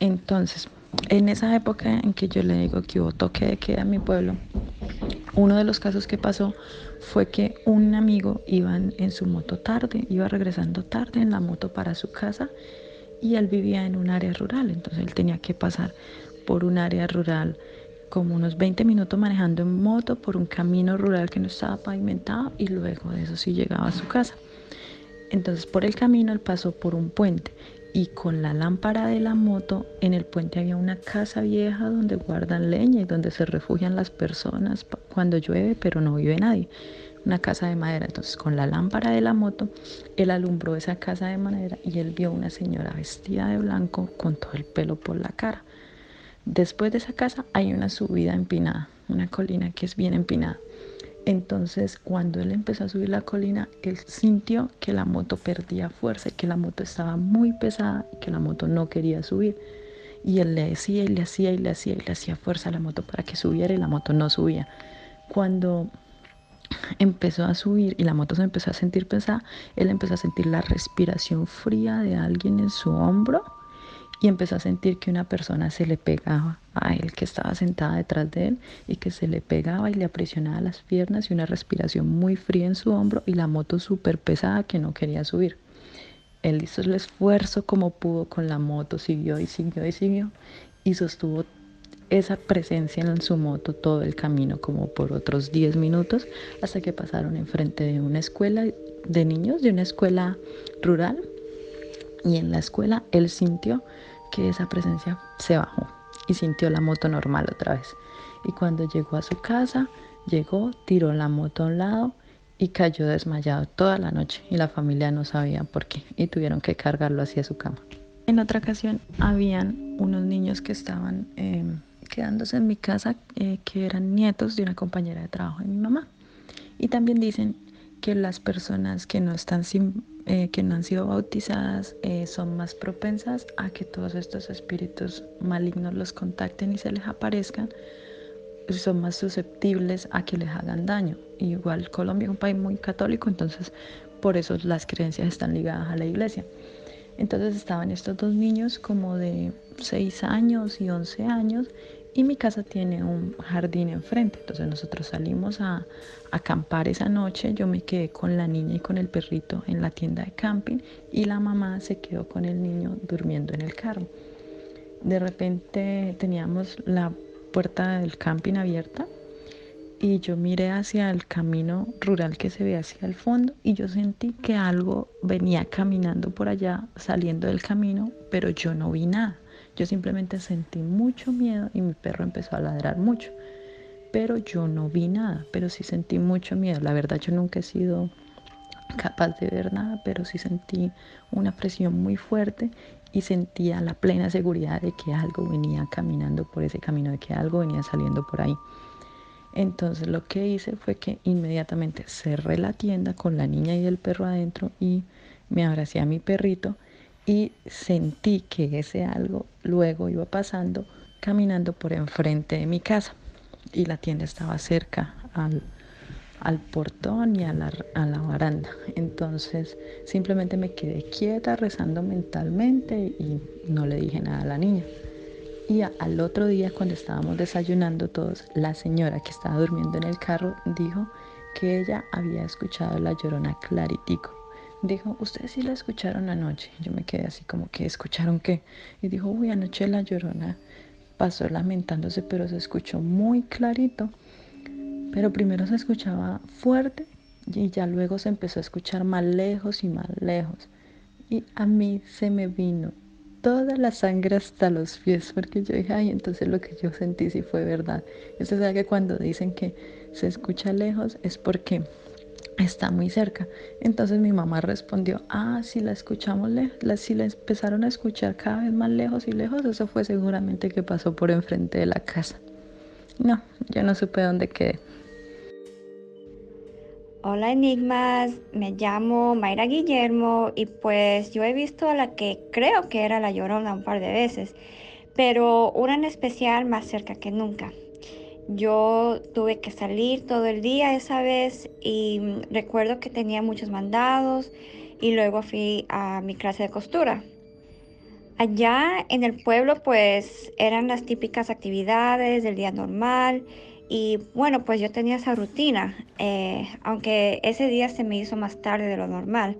Entonces, en esa época en que yo le digo que hubo toque de queda en mi pueblo, uno de los casos que pasó fue que un amigo iba en, su moto tarde, iba regresando tarde en la moto para su casa y él vivía en un área rural, entonces él tenía que pasar por un área rural como unos 20 minutos manejando en moto por un camino rural que no estaba pavimentado y luego de eso sí llegaba a su casa. Entonces por el camino él pasó por un puente y con la lámpara de la moto en el puente había una casa vieja donde guardan leña y donde se refugian las personas cuando llueve, pero no vive nadie. Una casa de madera. Entonces con la lámpara de la moto, él alumbró esa casa de madera y él vio una señora vestida de blanco con todo el pelo por la cara. Después de esa casa hay una subida empinada, una colina que es bien empinada. Entonces, cuando él empezó a subir la colina, él sintió que la moto perdía fuerza y que la moto estaba muy pesada y que la moto no quería subir. Y él le decía y le hacía y le hacía y le hacía fuerza a la moto para que subiera y la moto no subía. Cuando empezó a subir y la moto se empezó a sentir pesada, él empezó a sentir la respiración fría de alguien en su hombro y empezó a sentir que una persona se le pegaba a él que estaba sentada detrás de él y que se le pegaba y le aprisionaba las piernas y una respiración muy fría en su hombro y la moto súper pesada que no quería subir. Él hizo el esfuerzo como pudo con la moto, siguió y siguió y siguió y sostuvo esa presencia en su moto todo el camino como por otros 10 minutos hasta que pasaron enfrente de una escuela de niños, de una escuela rural y en la escuela él sintió que esa presencia se bajó y sintió la moto normal otra vez. Y cuando llegó a su casa, llegó, tiró la moto a un lado y cayó desmayado toda la noche y la familia no sabía por qué y tuvieron que cargarlo hacia su cama. En otra ocasión habían unos niños que estaban em, quedándose en mi casa eh, que eran nietos de una compañera de trabajo de mi mamá. Y también dicen que las personas que no están sin eh, que no han sido bautizadas eh, son más propensas a que todos estos espíritus malignos los contacten y se les aparezcan, son más susceptibles a que les hagan daño. Igual Colombia es un país muy católico, entonces por eso las creencias están ligadas a la iglesia. Entonces estaban estos dos niños como de 6 años y 11 años y mi casa tiene un jardín enfrente. Entonces nosotros salimos a, acampar esa noche. Yo me quedé con la niña y con el perrito en la tienda de camping y la mamá se quedó con el niño durmiendo en el carro. De repente teníamos la puerta del camping abierta y yo miré hacia el camino rural que se ve hacia el fondo y yo sentí que algo venía caminando por allá, saliendo del camino, pero yo no vi nada. Yo simplemente sentí mucho miedo y mi perro empezó a ladrar mucho. Pero yo no vi nada, pero sí sentí mucho miedo. La verdad yo nunca he sido capaz de ver nada, pero sí sentí una presión muy fuerte y sentía la plena seguridad de que algo venía caminando por ese camino, de que algo venía saliendo por ahí. Entonces lo que hice fue que inmediatamente cerré la tienda con la niña y el perro adentro y me abracé a mi perrito y sentí que ese algo luego iba pasando caminando por enfrente de mi casa y la tienda estaba cerca al, al portón y a la, a la baranda. Entonces simplemente me quedé quieta rezando mentalmente y no le dije nada a la niña. Y al otro día cuando estábamos desayunando todos, la señora que estaba durmiendo en el carro dijo que ella había escuchado la llorona claritico. Dijo, ustedes sí la escucharon anoche. Yo me quedé así como que, ¿escucharon qué? Y dijo, uy, anoche la llorona pasó lamentándose, pero se escuchó muy clarito. Pero primero se escuchaba fuerte y ya luego se empezó a escuchar más lejos y más lejos. Y a mí se me vino toda la sangre hasta los pies, porque yo dije, ay, entonces lo que yo sentí sí fue verdad. Eso es que cuando dicen que se escucha lejos es porque está muy cerca. Entonces mi mamá respondió, ah, si la escuchamos lejos, si la empezaron a escuchar cada vez más lejos y lejos, eso fue seguramente que pasó por enfrente de la casa. No, yo no supe dónde quedé. Hola Enigmas, me llamo Mayra Guillermo y pues yo he visto a la que creo que era la llorona un par de veces, pero una en especial más cerca que nunca. Yo tuve que salir todo el día esa vez y recuerdo que tenía muchos mandados y luego fui a mi clase de costura. Allá en el pueblo pues eran las típicas actividades del día normal y bueno, pues yo tenía esa rutina, eh, aunque ese día se me hizo más tarde de lo normal.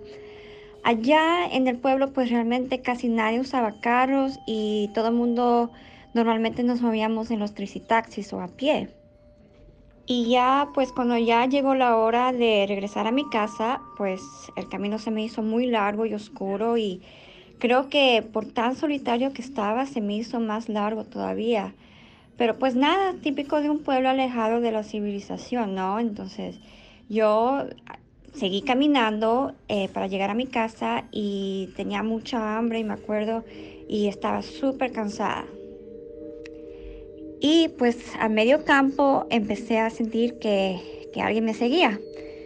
Allá en el pueblo pues realmente casi nadie usaba carros y todo el mundo normalmente nos movíamos en los tricitaxis o a pie. Y ya pues cuando ya llegó la hora de regresar a mi casa, pues el camino se me hizo muy largo y oscuro y creo que por tan solitario que estaba se me hizo más largo todavía. Pero pues nada, típico de un pueblo alejado de la civilización, ¿no? Entonces yo seguí caminando eh, para llegar a mi casa y tenía mucha hambre y me acuerdo y estaba súper cansada. Y pues a medio campo empecé a sentir que, que alguien me seguía.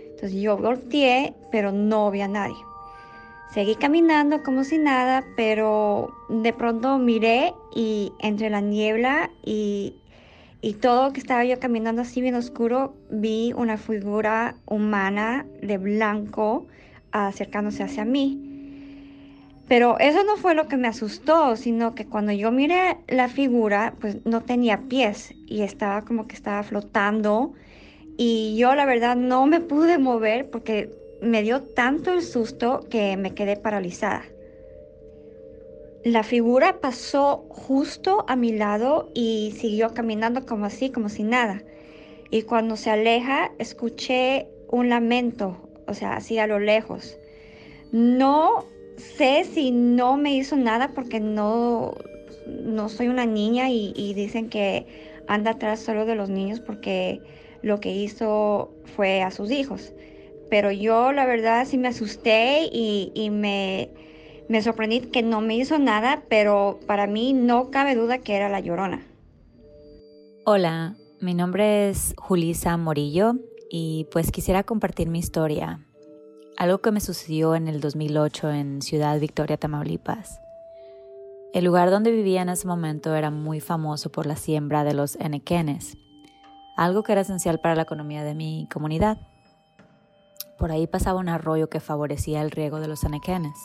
Entonces yo volteé, pero no vi a nadie. Seguí caminando como si nada, pero de pronto miré y entre la niebla y, y todo que estaba yo caminando así bien oscuro, vi una figura humana de blanco acercándose hacia mí. Pero eso no fue lo que me asustó, sino que cuando yo miré la figura, pues no tenía pies y estaba como que estaba flotando. Y yo la verdad no me pude mover porque me dio tanto el susto que me quedé paralizada. La figura pasó justo a mi lado y siguió caminando como así, como si nada. Y cuando se aleja, escuché un lamento, o sea, así a lo lejos. No sé si no me hizo nada porque no, no soy una niña y, y dicen que anda atrás solo de los niños porque lo que hizo fue a sus hijos. Pero yo la verdad sí me asusté y, me, me sorprendí que no me hizo nada, pero para mí no cabe duda que era la llorona. Hola, mi nombre es Julisa Morillo y pues quisiera compartir mi historia. Algo que me sucedió en el 2008 en Ciudad Victoria, Tamaulipas. El lugar donde vivía en ese momento era muy famoso por la siembra de los enequenes, algo que era esencial para la economía de mi comunidad. Por ahí pasaba un arroyo que favorecía el riego de los anequenes.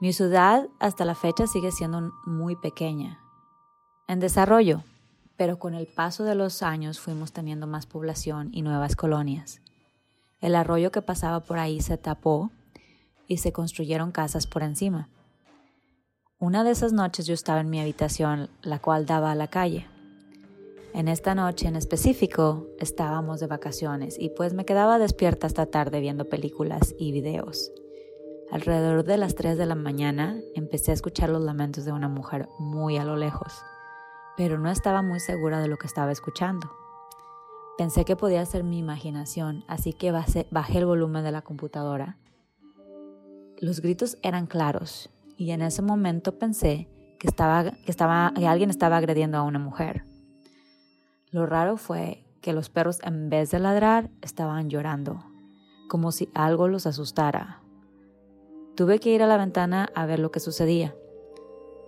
Mi ciudad hasta la fecha sigue siendo muy pequeña, en desarrollo, pero con el paso de los años fuimos teniendo más población y nuevas colonias. El arroyo que pasaba por ahí se tapó y se construyeron casas por encima. Una de esas noches yo estaba en mi habitación, la cual daba a la calle. En esta noche en específico estábamos de vacaciones y pues me quedaba despierta hasta tarde viendo películas y videos. Alrededor de las 3 de la mañana empecé a escuchar los lamentos de una mujer muy a lo lejos, pero no estaba muy segura de lo que estaba escuchando. Pensé que podía ser mi imaginación, así que bajé el volumen de la computadora. Los gritos eran claros y en ese momento pensé que, estaba, que, estaba, que alguien estaba agrediendo a una mujer. Lo raro fue que los perros en vez de ladrar estaban llorando, como si algo los asustara. Tuve que ir a la ventana a ver lo que sucedía.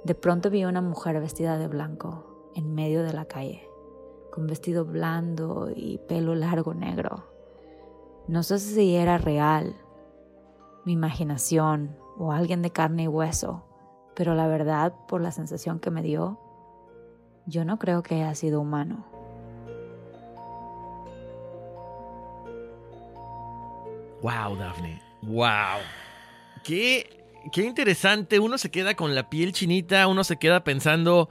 De pronto vi a una mujer vestida de blanco en medio de la calle, con vestido blando y pelo largo negro. No sé si era real, mi imaginación o alguien de carne y hueso, pero la verdad, por la sensación que me dio, yo no creo que haya sido humano. Wow, Daphne. Wow. Qué, qué interesante. Uno se queda con la piel chinita, uno se queda pensando,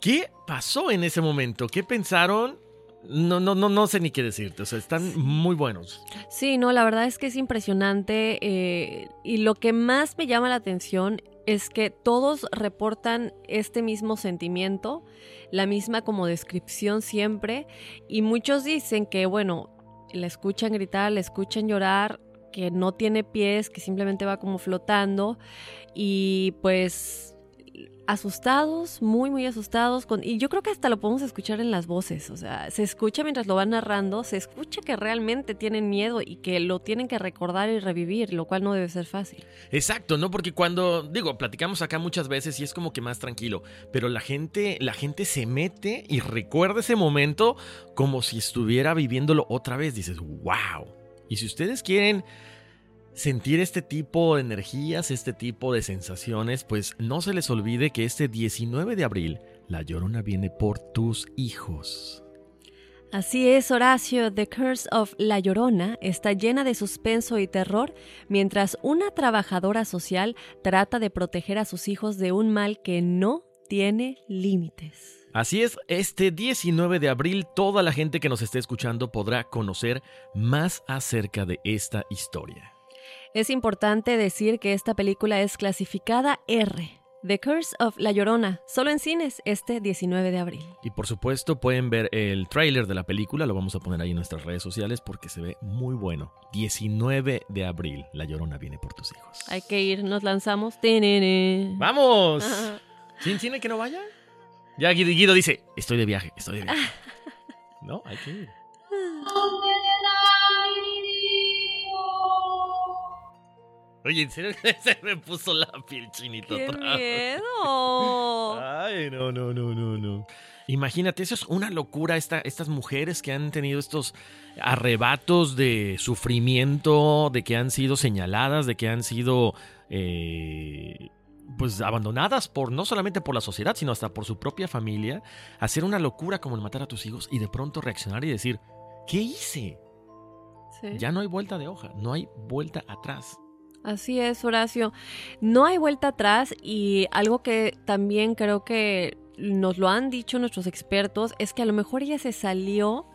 ¿qué pasó en ese momento? ¿Qué pensaron? No, no, no, no sé ni qué decirte. O sea, están muy buenos. Sí, no, la verdad es que es impresionante. Eh, y lo que más me llama la atención es que todos reportan este mismo sentimiento, la misma como descripción siempre. Y muchos dicen que, bueno, la escuchan gritar, la escuchan llorar, que no tiene pies, que simplemente va como flotando y pues asustados, muy, muy asustados. Con, y yo creo que hasta lo podemos escuchar en las voces. O sea, se escucha mientras lo van narrando, se escucha que realmente tienen miedo y que lo tienen que recordar y revivir, lo cual no debe ser fácil. Exacto, ¿no? Porque cuando, digo, platicamos acá muchas veces y es como que más tranquilo, pero la gente, la gente se mete y recuerda ese momento como si estuviera viviéndolo otra vez. Dices, wow. Y si ustedes quieren sentir este tipo de energías, este tipo de sensaciones, pues no se les olvide que este 19 de abril la llorona viene por tus hijos. Así es, Horacio, The Curse of La Llorona está llena de suspenso y terror mientras una trabajadora social trata de proteger a sus hijos de un mal que no tiene límites. Así es, este 19 de abril toda la gente que nos esté escuchando podrá conocer más acerca de esta historia. Es importante decir que esta película es clasificada R. The Curse of La Llorona, solo en cines este 19 de abril. Y por supuesto pueden ver el tráiler de la película, lo vamos a poner ahí en nuestras redes sociales porque se ve muy bueno. 19 de abril, La Llorona viene por tus hijos. Hay que ir, nos lanzamos. ¡Vamos! ¿Sin cine que no vaya? Ya Guido, dice, estoy de viaje, estoy de viaje. no, hay que ir. Oye, ¿en serio se me puso la piel chinita ¡Qué miedo! Ay, no, no, no, no, no. Imagínate, eso es una locura, esta, estas mujeres que han tenido estos arrebatos de sufrimiento, de que han sido señaladas, de que han sido eh, pues abandonadas por no solamente por la sociedad, sino hasta por su propia familia, hacer una locura como el matar a tus hijos y de pronto reaccionar y decir, ¿qué hice? Ya no hay vuelta de hoja, no hay vuelta atrás. Así es, Horacio. No hay vuelta atrás y algo que también creo que nos lo han dicho nuestros expertos es que a lo mejor ella se salió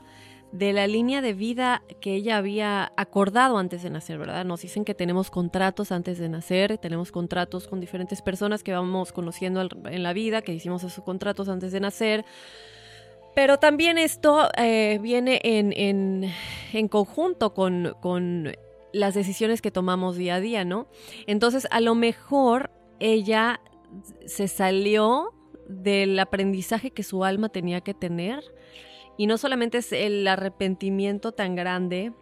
de la línea de vida que ella había acordado antes de nacer, ¿verdad? Nos dicen que tenemos contratos antes de nacer, tenemos contratos con diferentes personas que vamos conociendo en la vida, que hicimos esos contratos antes de nacer. Pero también esto eh, viene en, en, conjunto con, con las decisiones que tomamos día a día, ¿no? Entonces, a lo mejor ella se salió del aprendizaje que su alma tenía que tener y no solamente es el arrepentimiento tan grande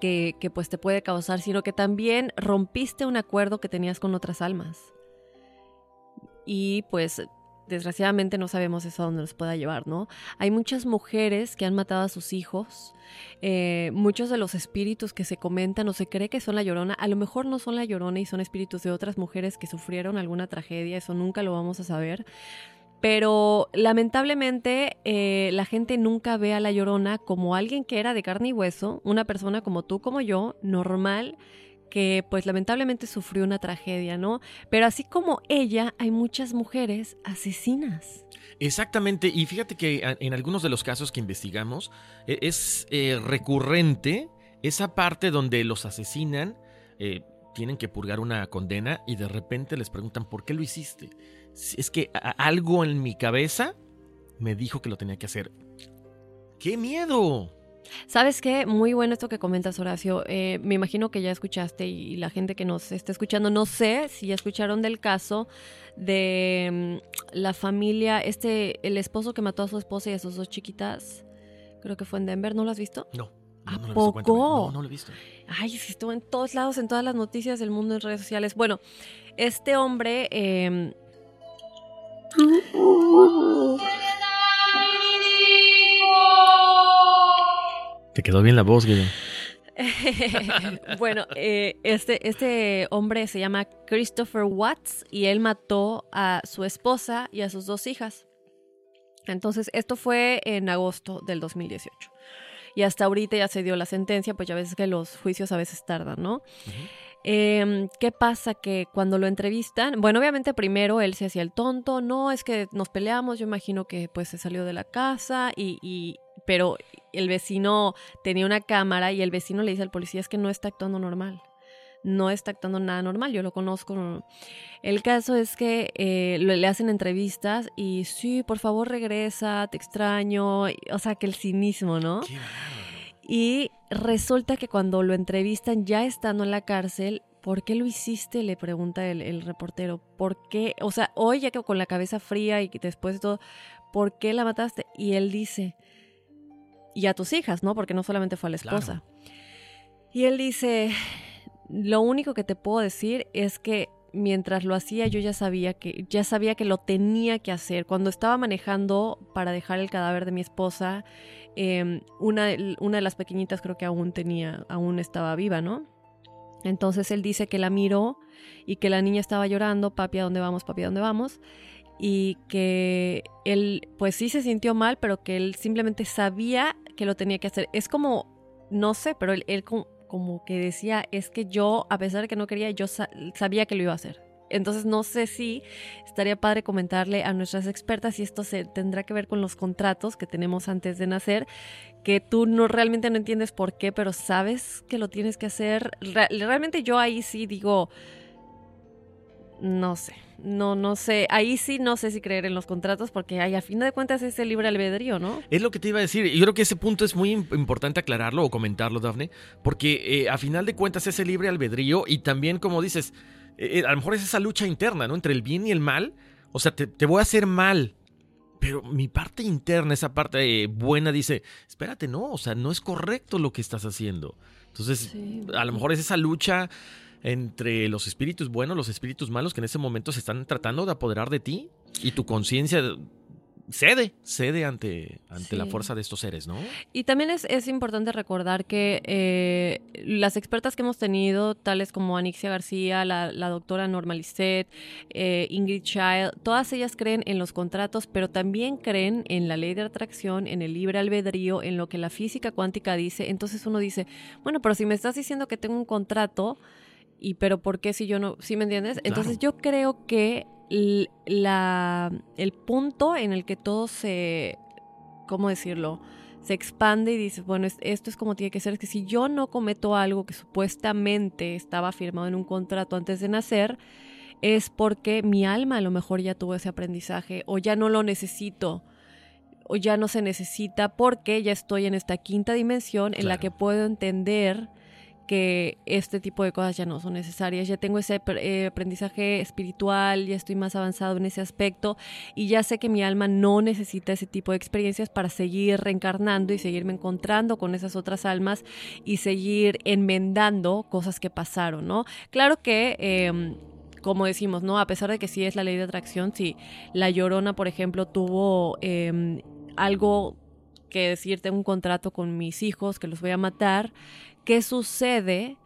que, que, pues te puede causar, sino que también rompiste un acuerdo que tenías con otras almas. Y pues desgraciadamente no sabemos eso a dónde nos pueda llevar, ¿no? Hay muchas mujeres que han matado a sus hijos, eh, muchos de los espíritus que se comentan o se cree que son la llorona, a lo mejor no son la llorona y son espíritus de otras mujeres que sufrieron alguna tragedia, eso nunca lo vamos a saber. Pero lamentablemente eh, la gente nunca ve a la llorona como alguien que era de carne y hueso, una persona como tú, como yo, normal, que pues lamentablemente sufrió una tragedia, ¿no? Pero así como ella, hay muchas mujeres asesinas. Exactamente, y fíjate que en algunos de los casos que investigamos e, es eh, recurrente esa parte donde los asesinan. Eh, tienen que purgar una condena y de repente les preguntan por qué lo hiciste. Es que algo en mi cabeza me dijo que lo tenía que hacer. ¡Qué miedo! ¿Sabes qué? Muy bueno esto que comentas, Horacio. Eh, me imagino que ya escuchaste y, la gente que nos está escuchando, no sé si ya escucharon del caso de mm, la familia, este, el esposo que mató a su esposa y a sus dos chiquitas. Creo que fue en Denver, ¿no lo has visto? No. ¿A poco? No, no lo he visto. Ay, sí, estuvo en todos lados, en todas las noticias del mundo, en redes sociales. Bueno, este hombre... Eh, Te quedó bien la voz, Guido. bueno, eh, este, este hombre se llama Christopher Watts y él mató a su esposa y a sus dos hijas. Entonces, esto fue en agosto del 2018. Y hasta ahorita ya se dio la sentencia, pues ya ves que los juicios a veces tardan, ¿no? Em, ¿Qué pasa? Que cuando lo entrevistan, bueno, obviamente primero él se hacía el tonto, no, es que nos peleamos, yo imagino que pues se salió de la casa y, pero el vecino tenía una cámara y el vecino le dice al policía es que no está actuando normal. No está actuando nada normal, yo lo conozco. El caso es que eh, le hacen entrevistas y sí, por favor regresa, te extraño. O sea, que el cinismo, ¿no? Y resulta que cuando lo entrevistan ya estando en la cárcel, ¿por qué lo hiciste? Le pregunta el, reportero. ¿Por qué? O sea, hoy ya que con la cabeza fría y después de todo, ¿por qué la mataste? Y él dice, y a tus hijas, ¿no? Porque no solamente fue a la esposa. Y él dice, lo único que te puedo decir es que mientras lo hacía yo ya sabía que ya sabía que lo tenía que hacer. Cuando estaba manejando para dejar el cadáver de mi esposa, Em, una, una de las pequeñitas creo que aún tenía, aún estaba viva, ¿no? Entonces él dice que la miró y que la niña estaba llorando, papi, ¿a dónde vamos? Papi, ¿a dónde vamos? Y que él, pues sí se sintió mal, pero que él simplemente sabía que lo tenía que hacer. Es como, no sé, pero él, él como, que decía, es que yo, a pesar de que no quería, yo sabía que lo iba a hacer. Entonces no sé si estaría padre comentarle a nuestras expertas si esto se tendrá que ver con los contratos que tenemos antes de nacer, que tú no realmente no entiendes por qué, pero sabes que lo tienes que hacer. realmente yo ahí sí digo, no sé, no, no sé, ahí sí no sé si creer en los contratos porque ahí a fin de cuentas es el libre albedrío, ¿no? Es lo que te iba a decir, yo creo que ese punto es muy importante aclararlo o comentarlo, Dafne, porque eh, a final de cuentas es el libre albedrío y también como dices, eh, a lo mejor es esa lucha interna, ¿no? Entre el bien y el mal. O sea, te, voy a hacer mal. Pero mi parte interna, esa parte buena, dice, espérate, no, o sea, no es correcto lo que estás haciendo. Entonces, a lo mejor es esa lucha entre los espíritus buenos, los espíritus malos que en ese momento se están tratando de apoderar de ti y tu conciencia cede, cede ante, ante la fuerza de estos seres, ¿no? Y también es, es importante recordar que eh, las expertas que hemos tenido, tales como Anixia García, la, doctora Norma Lisset, eh, Ingrid Child, todas ellas creen en los contratos, pero también creen en la ley de atracción, en el libre albedrío, en lo que la física cuántica dice. Entonces uno dice, bueno, pero si me estás diciendo que tengo un contrato, y pero ¿por qué si yo no, ¿sí me entiendes? Entonces yo creo que la, el punto en el que todo se, ¿cómo decirlo? Se expande y dices, bueno, esto es como tiene que ser, es que si yo no cometo algo que supuestamente estaba firmado en un contrato antes de nacer, es porque mi alma a lo mejor ya tuvo ese aprendizaje o ya no lo necesito o ya no se necesita porque ya estoy en esta quinta dimensión en la que puedo entender que este tipo de cosas ya no son necesarias. Ya tengo ese eh, aprendizaje espiritual, ya estoy más avanzado en ese aspecto y ya sé que mi alma no necesita ese tipo de experiencias para seguir reencarnando y seguirme encontrando con esas otras almas y seguir enmendando cosas que pasaron, ¿no? Claro que... Em, como decimos, ¿no? A pesar de que sí es la ley de atracción, si La Llorona, por ejemplo, tuvo em, algo que decir, tengo un contrato con mis hijos que los voy a matar, ¿Qué sucede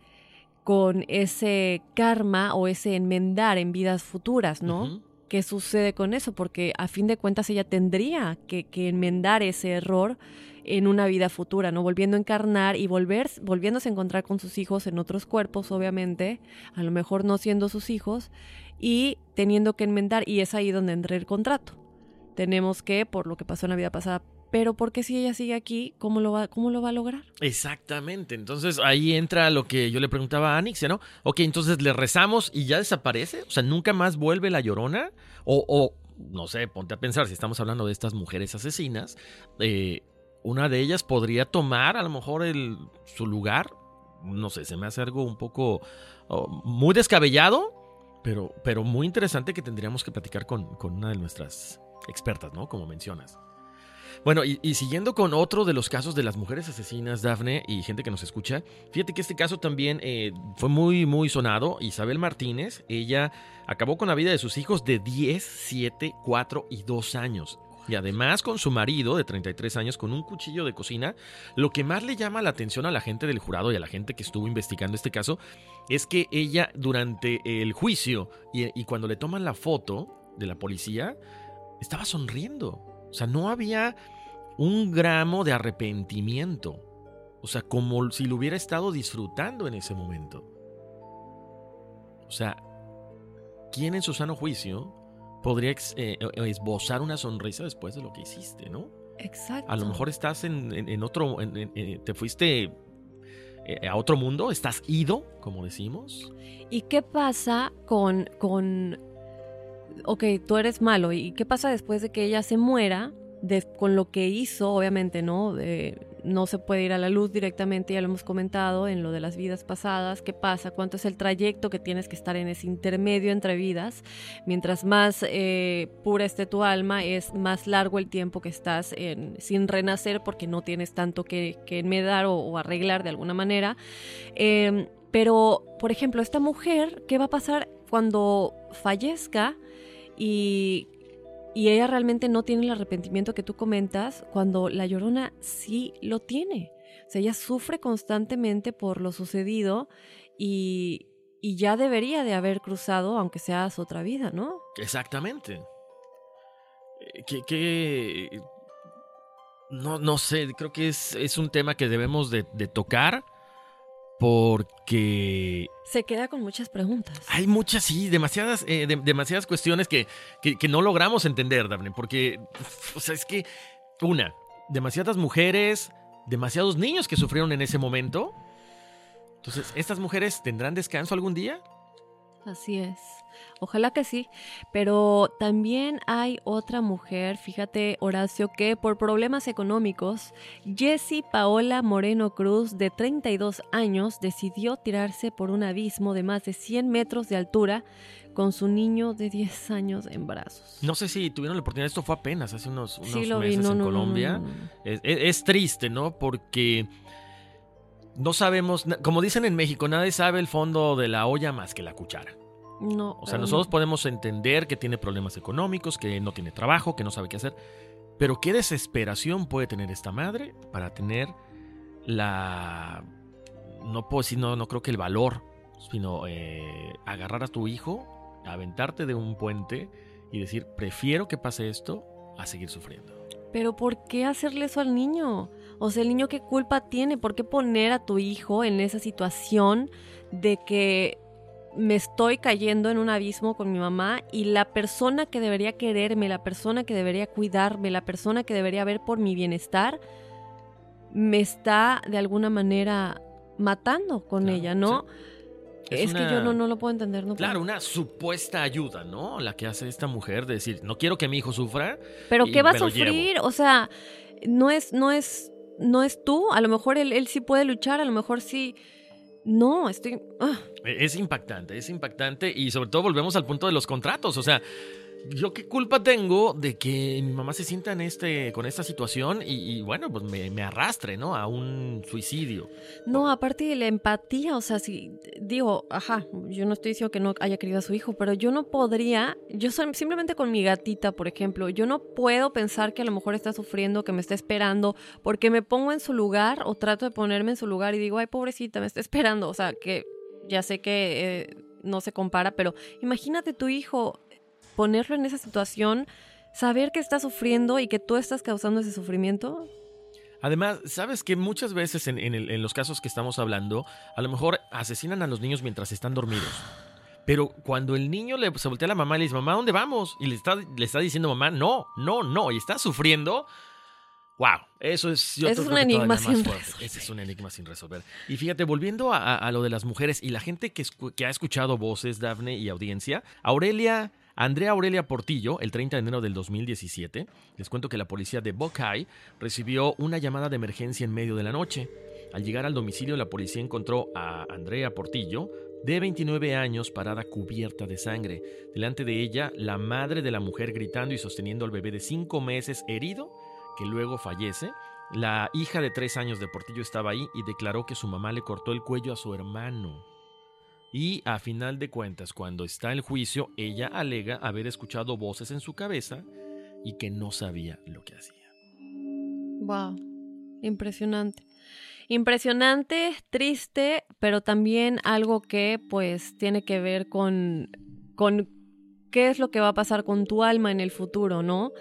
con ese karma o ese enmendar en vidas futuras, no? ¿Qué sucede con eso? Porque a fin de cuentas ella tendría que, enmendar ese error en una vida futura, ¿no? Volviendo a encarnar y volver, volviéndose a encontrar con sus hijos en otros cuerpos, obviamente, a lo mejor no siendo sus hijos, y teniendo que enmendar, y es ahí donde entra el contrato. Tenemos que, por lo que pasó en la vida pasada, pero ¿por qué si ella sigue aquí, cómo lo va, cómo lo va a lograr? Exactamente. Entonces ahí entra lo que yo le preguntaba a Anixia, ¿no? Ok, entonces le rezamos y ya desaparece. O sea, nunca más vuelve la llorona. O, o no sé, ponte a pensar, si estamos hablando de estas mujeres asesinas, eh, una de ellas podría tomar a lo mejor el, su lugar. No sé, se me hace algo un poco oh, muy descabellado, pero, pero muy interesante que tendríamos que platicar con, con una de nuestras expertas, ¿no? Como mencionas. Bueno, y, siguiendo con otro de los casos de las mujeres asesinas, Dafne, y gente que nos escucha, fíjate que este caso también eh, fue muy, muy sonado. Isabel Martínez, ella acabó con la vida de sus hijos de 10, 7, 4 y 2 años. Y además con su marido de 33 años con un cuchillo de cocina, lo que más le llama la atención a la gente del jurado y a la gente que estuvo investigando este caso es que ella durante el juicio y cuando le toman la foto de la policía, estaba sonriendo. O sea, no había un gramo de arrepentimiento. O sea, como si lo hubiera estado disfrutando en ese momento. O sea, ¿quién en su sano juicio podría eh, esbozar una sonrisa después de lo que hiciste, no? Exacto. A lo mejor estás en, en, en otro, en, te fuiste eh, a otro mundo, estás ido, como decimos. ¿Y qué pasa con, con, ok, tú eres malo, ¿y qué pasa después de que ella se muera? De, con lo que hizo, obviamente, ¿no? No se puede ir a la luz directamente, ya lo hemos comentado en lo de las vidas pasadas, qué pasa, cuánto es el trayecto que tienes que estar en ese intermedio entre vidas. Mientras más eh, pura esté tu alma, es más largo el tiempo que estás en, sin renacer porque no tienes tanto que, que enmedar o, o, arreglar de alguna manera. Eh, pero, por ejemplo, esta mujer, ¿qué va a pasar cuando fallezca? Y y ella realmente no tiene el arrepentimiento que tú comentas cuando la llorona sí lo tiene. O sea, ella sufre constantemente por lo sucedido y, y ya debería de haber cruzado, aunque sea otra vida, ¿no? Exactamente. Que, que no, no sé, creo que es, es un tema que debemos de, de tocar porque... Se queda con muchas preguntas. Hay muchas, sí, demasiadas, eh, de, demasiadas cuestiones que, que, que, no logramos entender, Daphne, porque, o sea, es que, una, demasiadas mujeres, demasiados niños que sufrieron en ese momento. Entonces, ¿estas mujeres tendrán descanso algún día? Así es. Ojalá que sí, pero también hay otra mujer, fíjate Horacio, que por problemas económicos, Jessie Paola Moreno Cruz, de 32 años, decidió tirarse por un abismo de más de 100 metros de altura con su niño de 10 años en brazos. No sé si tuvieron la oportunidad, esto fue apenas hace unos, unos sí, lo meses vi. No, en no, Colombia. no, es, es, es triste, ¿no? Porque no sabemos, como dicen en México, nadie sabe el fondo de la olla más que la cuchara. No, o sea, nosotros podemos entender que tiene problemas económicos, que no tiene trabajo, que no sabe qué hacer. Pero qué desesperación puede tener esta madre para tener la... No puedo decir, no, no creo que el valor, sino eh, agarrar a tu hijo, aventarte de un puente y decir, prefiero que pase esto a seguir sufriendo. Pero ¿por qué hacerle eso al niño? O sea, el niño qué culpa tiene? ¿Por qué poner a tu hijo en esa situación de que me estoy cayendo en un abismo con mi mamá y la persona que debería quererme, la persona que debería cuidarme, la persona que debería ver por mi bienestar, me está de alguna manera matando con Claro, ella, ¿no? sí. Es, Es que yo no, no lo puedo entender. No Claro, puedo. una supuesta ayuda, ¿no? La que hace esta mujer de decir, no quiero que mi hijo sufra. Pero ¿qué va a me lo llevo". sufrir? O sea, no es, no es, no es tú. A lo mejor él, él sí puede luchar, a lo mejor sí. No, estoy. ah. E-, Es impactante, es impactante y sobre todo volvemos al punto de los contratos. O sea, yo qué culpa tengo de que mi mamá se sienta en este, con esta situación y, bueno, pues me, arrastre, ¿no? A un suicidio. No, aparte de la empatía, o sea, si digo, ajá, yo no estoy diciendo que no haya querido a su hijo, pero yo no podría, yo simplemente con mi gatita, por ejemplo, yo no puedo pensar que a lo mejor está sufriendo, que me está esperando, porque me pongo en su lugar o trato de ponerme en su lugar y digo, ay, pobrecita, me está esperando, o sea, que ya sé que eh, no se compara, pero imagínate tu hijo ponerlo en esa situación, saber que está sufriendo y que tú estás causando ese sufrimiento. Además, sabes que muchas veces en, en el- en los casos que estamos hablando, a lo mejor asesinan a los niños mientras están dormidos. Pero cuando el niño le, se voltea a la mamá y le dice, mamá, ¿dónde vamos? Y le está, le está diciendo, mamá, no, no, no, y está sufriendo. Wow, eso es, yo Eso es un enigma sin resolver. Ese es un enigma sin resolver. Y fíjate, volviendo a, a- a lo de las mujeres y la gente que, que ha escuchado voces, Dafne y audiencia, Aurelia, Andrea Aurelia Portillo, el 30 de enero del 2017, les cuento que la policía de Buckeye recibió una llamada de emergencia en medio de la noche. Al llegar al domicilio, la policía encontró a Andrea Portillo, de 29 años, parada cubierta de sangre. Delante de ella, la madre de la mujer gritando y sosteniendo al bebé de 5 meses herido, que luego fallece. La hija de 3 años de Portillo estaba ahí y declaró que su mamá le cortó el cuello a su hermano. Y a final de cuentas, cuando está el juicio, ella alega haber escuchado voces en su cabeza y que no sabía lo que hacía. Wow, impresionante. Impresionante, triste, pero también algo que pues tiene que ver con, con qué es lo que va a pasar con tu alma en el futuro, ¿no?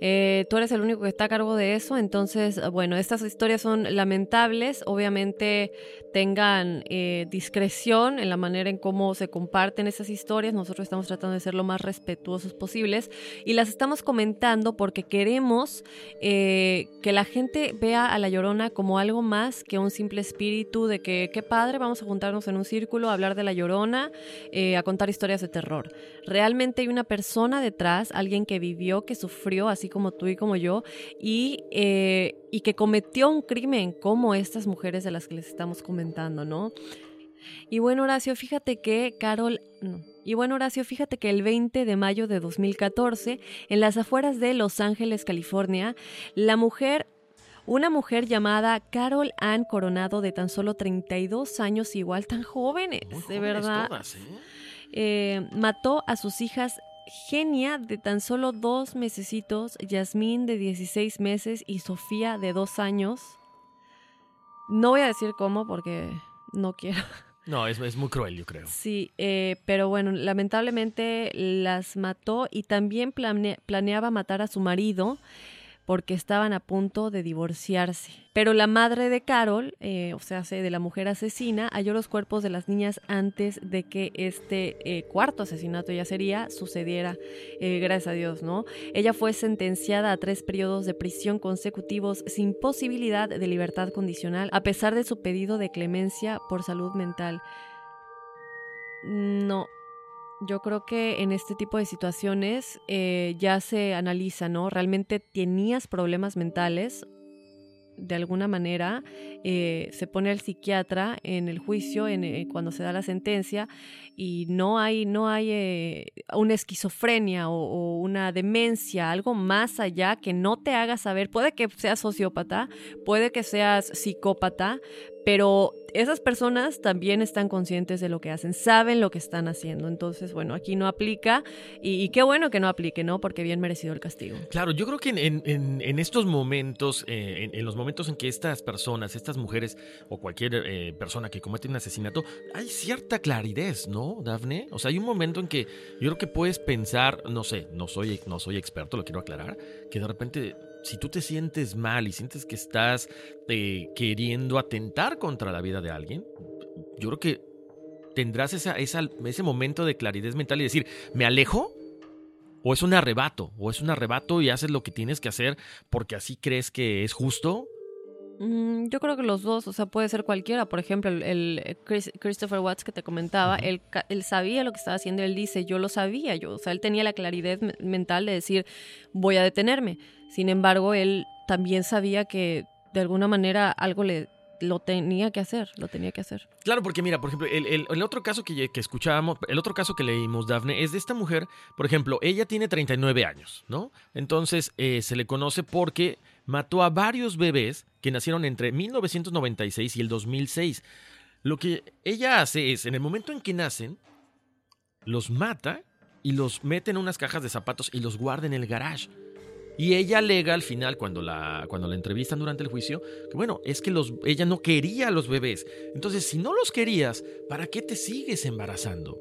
Eh, tú eres el único que está a cargo de eso, entonces, bueno, estas historias son lamentables, obviamente tengan eh, discreción en la manera en cómo se comparten esas historias, nosotros estamos tratando de ser lo más respetuosos posibles y las estamos comentando porque queremos eh, que la gente vea a la llorona como algo más que un simple espíritu de que qué padre, vamos a juntarnos en un círculo a hablar de la llorona, eh, a contar historias de terror. Realmente hay una persona detrás, alguien que vivió, que sufrió, así como tú y como yo, y, eh, y que cometió un crimen como estas mujeres de las que les estamos comentando, ¿no? Y bueno, Horacio, fíjate que Carol... no. Y bueno, Horacio, fíjate que el 20 de mayo de 2014, en las afueras de Los Ángeles, California, la mujer una mujer llamada Carol Ann Coronado, de tan solo 32 años, igual tan jóvenes, de jóvenes verdad, todas, ¿eh? Eh, mató a sus hijas Genia, de tan solo dos mesecitos, Yasmín, de 16 meses, y Sofía, de dos años. No voy a decir cómo porque no quiero. No, es, es muy cruel, yo creo. Sí, eh, pero bueno, lamentablemente las mató y también plane- planeaba matar a su marido porque estaban a punto de divorciarse. Pero la madre de Carol, eh, o sea, de la mujer asesina, halló los cuerpos de las niñas antes de que este eh, cuarto asesinato ya sería sucediera, eh, gracias a Dios, ¿no? Ella fue sentenciada a tres periodos de prisión consecutivos sin posibilidad de libertad condicional, a pesar de su pedido de clemencia por salud mental. No, yo creo que en este tipo de situaciones eh, ya se analiza, ¿no? ¿Realmente tenías problemas mentales? De alguna manera eh, se pone al psiquiatra en el juicio, en, eh, cuando se da la sentencia, y no hay, no hay una esquizofrenia o, o una demencia, algo más allá que no te haga saber. Puede que seas sociópata, puede que seas psicópata, pero esas personas también están conscientes de lo que hacen, saben lo que están haciendo. Entonces, bueno, aquí no aplica y, qué bueno que no aplique, ¿no? Porque bien merecido el castigo. Claro, yo creo que en- en estos momentos, eh, en, en los momentos en que estas personas, estas mujeres o cualquier eh, persona que comete un asesinato, hay cierta claridad, ¿no, Dafne? O sea, hay un momento en que yo creo que puedes pensar, no sé, no soy, no soy experto, lo quiero aclarar, que de repente, si tú te sientes mal y sientes que estás eh, queriendo atentar contra la vida de alguien, yo creo que tendrás esa, esa- ese momento de claridad mental y decir, ¿me alejo? ¿O es un arrebato? ¿O es un arrebato y haces lo que tienes que hacer porque así crees que es justo? Mm, yo creo que los dos, o sea, puede ser cualquiera. Por ejemplo, el, el Chris- Christopher Watts que te comentaba, él, él sabía lo que estaba haciendo. Él dice, yo lo sabía, yo, o sea, él tenía la claridad me- mental de decir, voy a detenerme. Sin embargo, él también sabía que de alguna manera algo le lo tenía que hacer, lo tenía que hacer. Claro, porque mira, por ejemplo, el, el- otro caso que, que escuchábamos, el otro caso que leímos, Dafne, es de esta mujer, por ejemplo, ella tiene 39 años, ¿no? Entonces eh, se le conoce porque mató a varios bebés que nacieron entre 1996 y el 2006. Lo que ella hace es, en el momento en que nacen, los mata y los mete en unas cajas de zapatos y los guarda en el garage. Y ella alega al final, cuando la, cuando la entrevistan durante el juicio, que bueno, es que los, ella no quería a los bebés. Entonces, si no los querías, ¿para qué te sigues embarazando?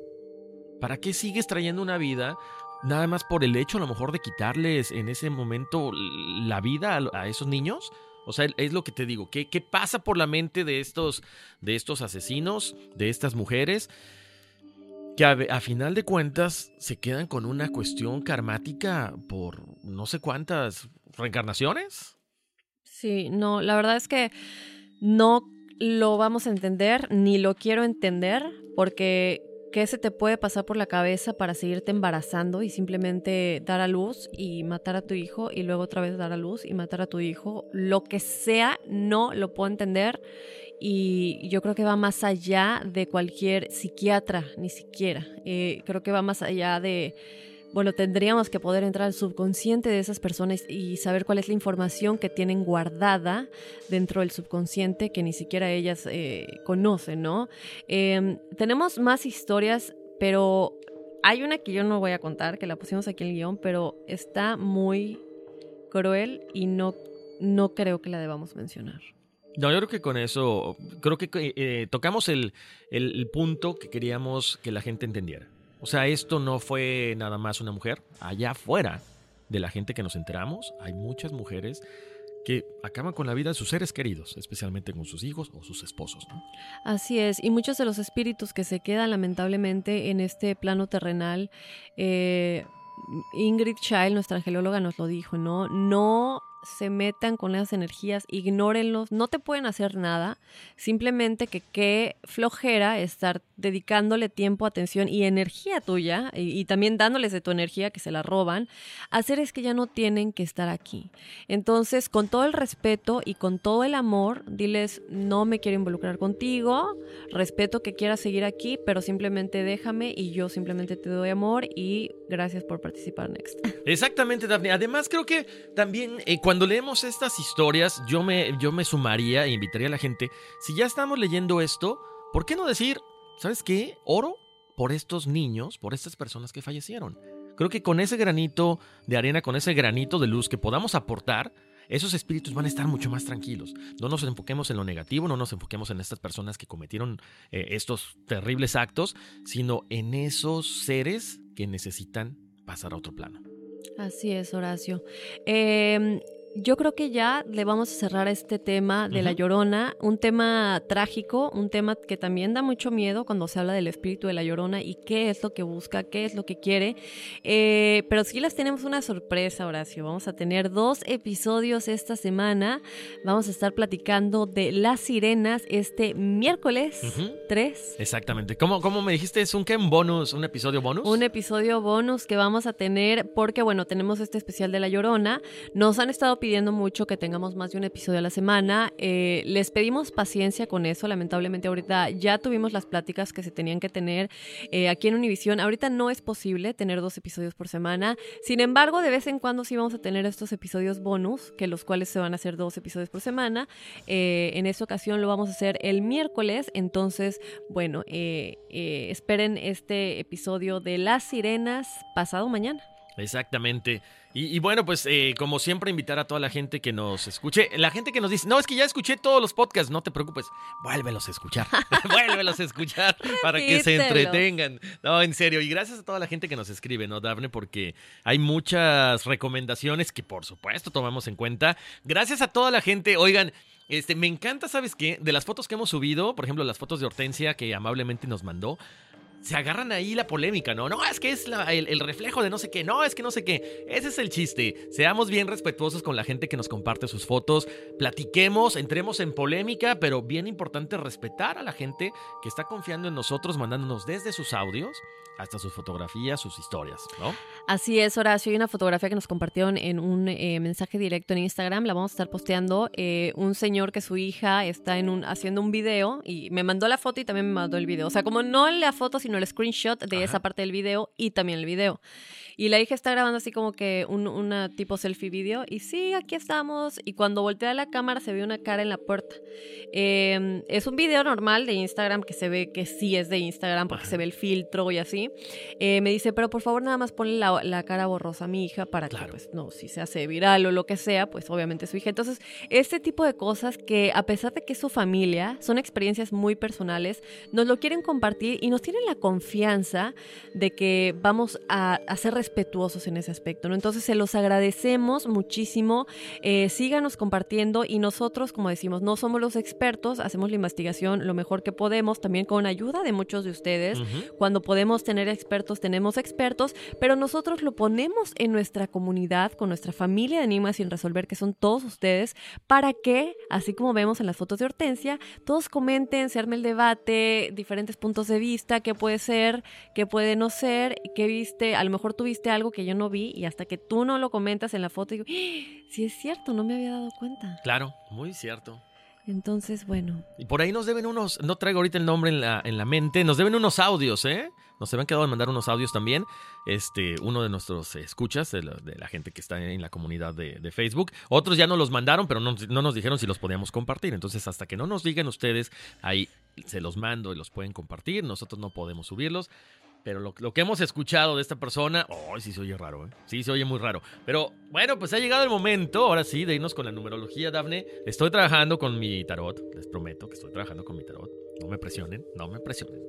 ¿Para qué sigues trayendo una vida nada más por el hecho a lo mejor de quitarles en ese momento la vida a, a esos niños? O sea, es lo que te digo. ¿Qué, qué pasa por la mente de estos, de estos asesinos, de estas mujeres? Que a, final de cuentas se quedan con una cuestión karmática por no sé cuántas reencarnaciones. Sí, no, la verdad es que no lo vamos a entender, ni lo quiero entender, porque ¿qué se te puede pasar por la cabeza para seguirte embarazando y simplemente dar a luz y matar a tu hijo y luego otra vez dar a luz y matar a tu hijo? Lo que sea, no lo puedo entender y yo creo que va más allá de cualquier psiquiatra, ni siquiera. Eh, creo que va más allá de bueno, tendríamos que poder entrar al subconsciente de esas personas y saber cuál es la información que tienen guardada dentro del subconsciente que ni siquiera ellas eh, conocen, ¿no? Em, tenemos más historias, pero hay una que yo no voy a contar, que la pusimos aquí en el guion, pero está muy cruel y no, no creo que la debamos mencionar. No, yo creo que con eso, creo que eh, tocamos el, el punto que queríamos que la gente entendiera. O sea, esto no fue nada más una mujer. Allá afuera de la gente que nos enteramos, hay muchas mujeres que acaban con la vida de sus seres queridos, especialmente con sus hijos o sus esposos. Así es, y muchos de los espíritus que se quedan lamentablemente en este plano terrenal, eh, Ingrid Child, nuestra angelóloga, nos lo dijo, ¿no? No se metan con esas energías, ignórenlos, no te pueden hacer nada, simplemente que qué flojera estar dedicándole tiempo, atención y energía tuya y, también dándoles de tu energía que se la roban, hacer es que ya no tienen que estar aquí. Entonces, con todo el respeto y con todo el amor, diles, no me quiero involucrar contigo, respeto que quieras seguir aquí, pero simplemente déjame y yo simplemente te doy amor y gracias por participar, Next. Exactamente, Daphne. Además, creo que también eh, cuando leemos estas historias, yo me, yo me sumaría e invitaría a la gente, si ya estamos leyendo esto, ¿por qué no decir, ¿sabes qué? Oro por estos niños, por estas personas que fallecieron. Creo que con ese granito de arena, con ese granito de luz que podamos aportar, esos espíritus van a estar mucho más tranquilos. No nos enfoquemos en lo negativo, no nos enfoquemos en estas personas que cometieron eh, estos terribles actos, sino en esos seres que necesitan pasar a otro plano. Así es, Horacio. Eh, yo creo que ya le vamos a cerrar este tema de la llorona, un tema trágico, un tema que también da mucho miedo cuando se habla del espíritu de la llorona y qué es lo que busca, qué es lo que quiere. Eh, pero sí les tenemos una sorpresa, Horacio. Vamos a tener dos episodios esta semana. Vamos a estar platicando de las sirenas este miércoles 3. Exactamente. ¿Cómo, ¿Cómo, me dijiste? ¿Es un qué? ¿Un bonus? ¿Un episodio bonus? Un episodio bonus que vamos a tener porque, bueno, tenemos este especial de la llorona. Nos han estado pidiendo pidiendo mucho que tengamos más de un episodio a la semana. Eh, les pedimos paciencia con eso. Lamentablemente ahorita ya tuvimos las pláticas que se tenían que tener eh, aquí en Univision. Ahorita no es posible tener dos episodios por semana. Sin embargo, de vez en cuando sí vamos a tener estos episodios bonus, que los cuales se van a hacer dos episodios por semana. Eh, en esta ocasión lo vamos a hacer el miércoles. Entonces, bueno, esperen este episodio de Las Sirenas pasado mañana. Exactamente. Y, bueno, pues eh, como siempre, invitar a toda la gente que nos escuche. La gente que nos dice, no, es que ya escuché todos los podcasts, no te preocupes, vuélvelos a escuchar. vuélvelos a escuchar para que se entretengan. No, en serio. Y gracias a toda la gente que nos escribe, ¿no, Daphne? Porque hay muchas recomendaciones que por supuesto tomamos en cuenta. Gracias a toda la gente. Oigan, este, me encanta, ¿sabes qué? De las fotos que hemos subido, por ejemplo, las fotos de Hortensia que amablemente nos mandó se agarran ahí la polémica, ¿no? No, es que es el, reflejo de no sé qué, no, es que no sé qué. Ese es el chiste. Seamos bien respetuosos con la gente que nos comparte sus fotos, platiquemos, entremos en polémica, pero bien importante respetar a la gente que está confiando en nosotros, mandándonos desde sus audios hasta sus fotografías, sus historias, ¿no? Así es, Horacio. Hay una fotografía que nos compartieron en un eh, mensaje directo en Instagram. La vamos a estar posteando. Eh, un señor que su hija está en un, haciendo un video y me mandó la foto y también me mandó el video. O sea, como no la foto, sino el screenshot de esa parte del video y también el video. Y la hija está grabando así como que un una tipo selfie video. Y sí, aquí estamos. Y cuando voltea la cámara se ve una cara en la puerta. Em, es un video normal de Instagram que se ve que sí es de Instagram porque se ve el filtro y así. Eh, me dice, pero por favor nada más ponle la, cara borrosa a mi hija para que, pues, no, si se hace viral o lo que sea, pues obviamente su hija. Entonces, este tipo de cosas que a pesar de que es su familia, son experiencias muy personales, nos lo quieren compartir y nos tienen la confianza de que vamos a, a ser respetuosos en ese aspecto, ¿no? Entonces se los agradecemos muchísimo, eh, síganos compartiendo y nosotros, como decimos, no somos los expertos, hacemos la investigación lo mejor que podemos, también con ayuda de muchos de ustedes, cuando podemos tener tener expertos, tenemos expertos, pero nosotros lo ponemos en nuestra comunidad, con nuestra familia de Enigmas sin resolver, que son todos ustedes, para que, así como vemos en las fotos de Hortensia, todos comenten, se arme el debate, diferentes puntos de vista, qué puede ser, qué puede no ser, qué viste, a lo mejor tuviste algo que yo no vi y hasta que tú no lo comentas en la foto, digo, ¡Ah! sí es cierto, no me había dado cuenta. Claro, muy cierto. Entonces, bueno. Y por ahí nos deben unos, no traigo ahorita el nombre en la, en la mente, nos deben unos audios, ¿eh? Nos habían quedado de mandar unos audios también. Este, uno de nuestros escuchas, de la, gente que está en la comunidad de, Facebook. Otros ya no los mandaron, pero no, no, nos dijeron si los podíamos compartir. Entonces, hasta que no nos digan ustedes, ahí se los mando y los pueden compartir. Nosotros no podemos subirlos. Pero lo, que hemos escuchado de esta persona, oh, sí se oye raro, ¿eh? Sí se oye muy raro. Pero bueno, pues ha llegado el momento, ahora sí, de irnos con la numerología, Dafne. Estoy trabajando con mi tarot, les prometo que estoy trabajando con mi tarot. No me presionen, no me presionen.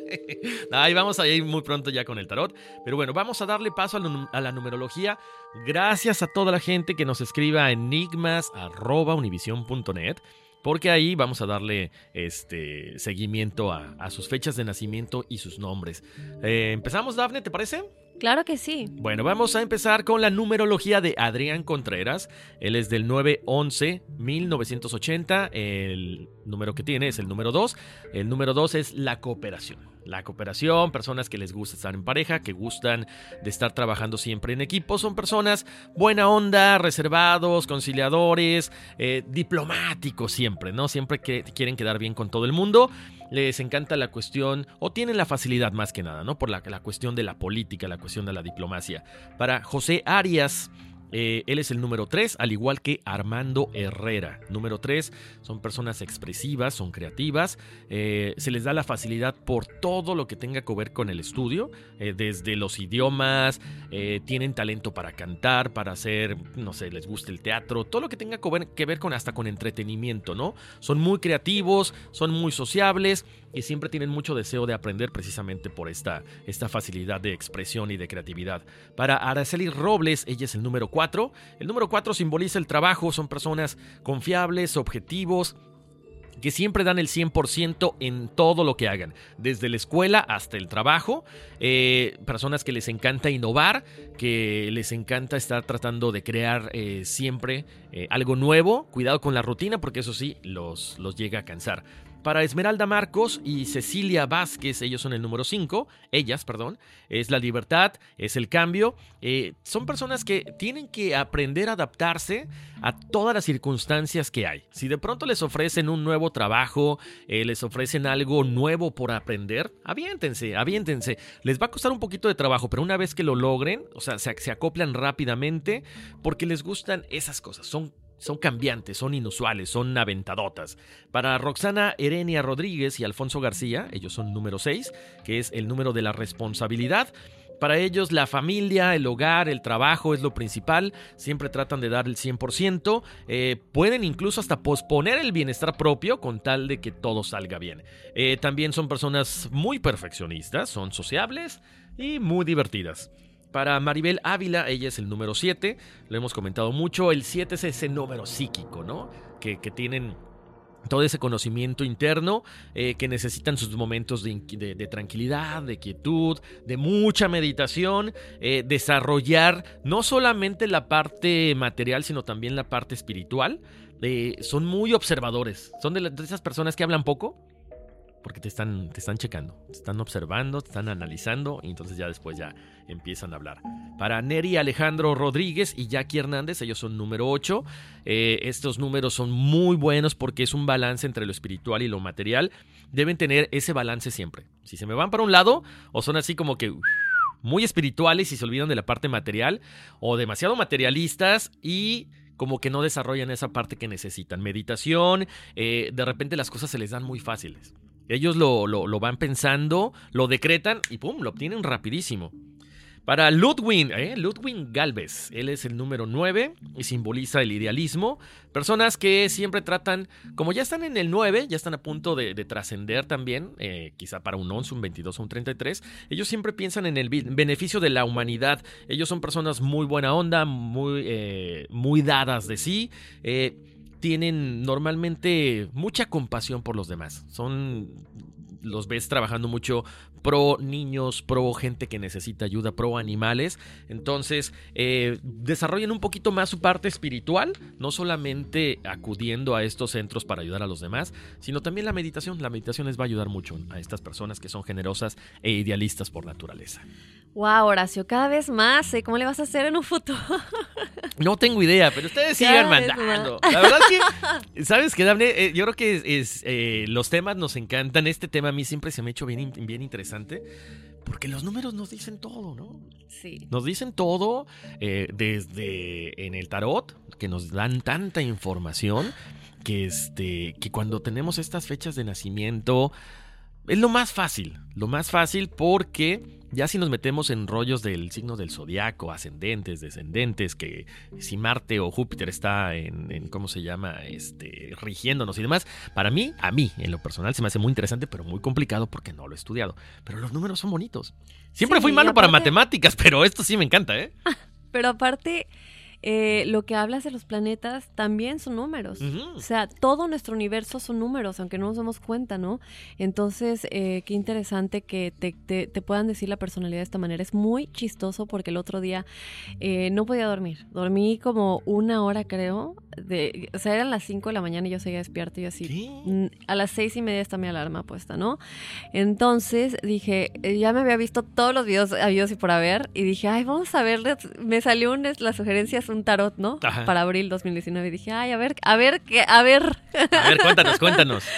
Ahí vamos a ir muy pronto ya con el tarot. Pero bueno, vamos a darle paso a la, numerología. Gracias a toda la gente que nos escriba a enigmas.univision.net porque ahí vamos a darle este seguimiento a, sus fechas de nacimiento y sus nombres. Eh, ¿Empezamos, Dafne? ¿Te parece? Claro que sí. Bueno, vamos a empezar con la numerología de Adrián Contreras. Él es del 911-1980. El número que tiene es el número 2. El número 2 es la cooperación. La cooperación, personas que les gusta estar en pareja, que gustan de estar trabajando siempre en equipo, son personas buena onda, reservados, conciliadores, eh, diplomáticos siempre, ¿no? Siempre que quieren quedar bien con todo el mundo les encanta la cuestión, o tienen la facilidad más que nada, ¿no? Por la, la cuestión de la política, la cuestión de la diplomacia. Para José Arias, eh, él es el número 3, al igual que Armando Herrera. Número 3 son personas expresivas, son creativas, eh, se les da la facilidad por todo lo que tenga que ver con el estudio, eh, desde los idiomas, tienen talento para cantar, para hacer, no sé, les gusta el teatro, todo lo que tenga que ver con hasta con entretenimiento, ¿no? Son muy creativos, son muy sociables y siempre tienen mucho deseo de aprender precisamente por esta, esta facilidad de expresión y de creatividad. Para Araceli Robles, ella es el número 4. El número 4 simboliza el trabajo, son personas confiables, objetivos, que siempre dan el 100% en todo lo que hagan, desde la escuela hasta el trabajo, eh, personas que les encanta innovar, que les encanta estar tratando de crear eh, siempre eh, algo nuevo, cuidado con la rutina porque eso sí los, los llega a cansar. Para Esmeralda Marcos y Cecilia Vázquez, ellos son el número 5, ellas, perdón, es la libertad, es el cambio. Eh, son personas que tienen que aprender a adaptarse a todas las circunstancias que hay. Si de pronto les ofrecen un nuevo trabajo, eh, les ofrecen algo nuevo por aprender, aviéntense, aviéntense. Les va a costar un poquito de trabajo, pero una vez que lo logren, o sea, se, se acoplan rápidamente porque les gustan esas cosas. Son son cambiantes, son inusuales, son aventadotas. Para Roxana Erenia Rodríguez y Alfonso García, ellos son número 6, que es el número de la responsabilidad. Para ellos la familia, el hogar, el trabajo es lo principal, siempre tratan de dar el 100%, eh, pueden incluso hasta posponer el bienestar propio con tal de que todo salga bien. Eh, también son personas muy perfeccionistas, son sociables y muy divertidas. Para Maribel Ávila, ella es el número 7, lo hemos comentado mucho, el 7 es ese número psíquico, ¿no? Que, tienen todo ese conocimiento interno eh, que necesitan sus momentos de, tranquilidad, de quietud, de mucha meditación, eh, desarrollar no solamente la parte material, sino también la parte espiritual. Eh, son muy observadores, son de, de esas personas que hablan poco, porque te están, te están checando, te están observando, te están analizando y entonces ya después ya empiezan a hablar. Para Neri Alejandro Rodríguez y Jackie Hernández, ellos son número 8. Eh, estos números son muy buenos porque es un balance entre lo espiritual y lo material. Deben tener ese balance siempre. Si se me van para un lado o son así como que muy espirituales y se olvidan de la parte material o demasiado materialistas y como que no desarrollan esa parte que necesitan. Meditación, eh, de repente las cosas se les dan muy fáciles. Ellos lo, lo, van pensando, lo decretan y ¡pum! lo obtienen rapidísimo. Para Ludwig, ¿eh? Ludwig Galvez, él es el número 9 y simboliza el idealismo. Personas que siempre tratan, como ya están en el 9, ya están a punto de, trascender también, eh, quizá para un 11, un 22 o un 33, ellos siempre piensan en el beneficio de la humanidad. Ellos son personas muy buena onda, muy, eh, muy dadas de sí. Eh, tienen normalmente mucha compasión por los demás. Son los ves trabajando mucho pro niños, pro gente que necesita ayuda, pro animales. Entonces, eh, desarrollen un poquito más su parte espiritual, no solamente acudiendo a estos centros para ayudar a los demás, sino también la meditación. La meditación les va a ayudar mucho a estas personas que son generosas e idealistas por naturaleza. Wow, Horacio, cada vez más, ¿eh? ¿Cómo le vas a hacer en un futuro? No tengo idea, pero ustedes sigan mandando. más. La verdad que, ¿sabes qué, Dafne? Eh, yo creo que es, es, eh, los temas nos encantan. Este tema a mí siempre se me ha hecho bien, bien interesante. Porque los números nos dicen todo, ¿no? Sí. Nos dicen todo eh, desde en el tarot, que nos dan tanta información que, este, que cuando tenemos estas fechas de nacimiento es lo más fácil. Lo más fácil porque ya si nos metemos en rollos del signo del zodiaco, ascendentes, descendentes, que si Marte o Júpiter está en, en, ¿cómo se llama? Este, rigiéndonos y demás. Para mí, a mí, en lo personal, se me hace muy interesante, pero muy complicado porque no lo he estudiado. Pero los números son bonitos. Siempre Sí, fui malo para matemáticas, pero esto sí me encanta, ¿eh? Pero aparte, eh, lo que hablas de los planetas también son números. O sea, todo nuestro universo son números, aunque no nos damos cuenta, ¿no? Entonces, eh, qué interesante que te, te- te puedan decir la personalidad de esta manera. Es muy chistoso porque el otro día eh, no podía dormir. Dormí como una hora, creo. De, o sea, eran las 5 de la mañana y yo seguía despierta y yo así. A las seis y media está mi alarma puesta, ¿no? Entonces dije, eh, ya me había visto todos los videos habidos y por haber y dije, ay, vamos a ver, me salió un, la sugerencia es un tarot, ¿no? Ajá. Para abril 2019 y dije, ay, a ver, a ver, a ver. A ver, cuéntanos, cuéntanos.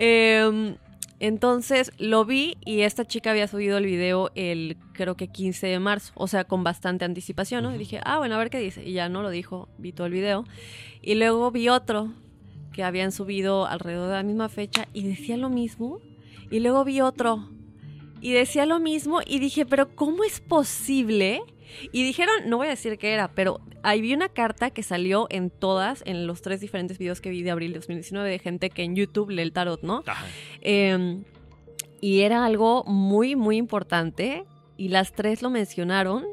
Em, entonces lo vi y esta chica había subido el video el creo que 15 de marzo, o sea, con bastante anticipación, ¿no? Y dije, ah, bueno, a ver qué dice. Y ya no lo dijo, vi todo el video. Y luego vi otro que habían subido alrededor de la misma fecha y decía lo mismo. Y luego vi otro y decía lo mismo y dije, pero ¿cómo es posible? Y dijeron, no voy a decir qué era, pero ahí vi una carta que salió en todas, en los tres diferentes videos que vi de abril de 2019 de gente que en YouTube lee el tarot, ¿no? Eh, y era algo muy, muy importante y las tres lo mencionaron.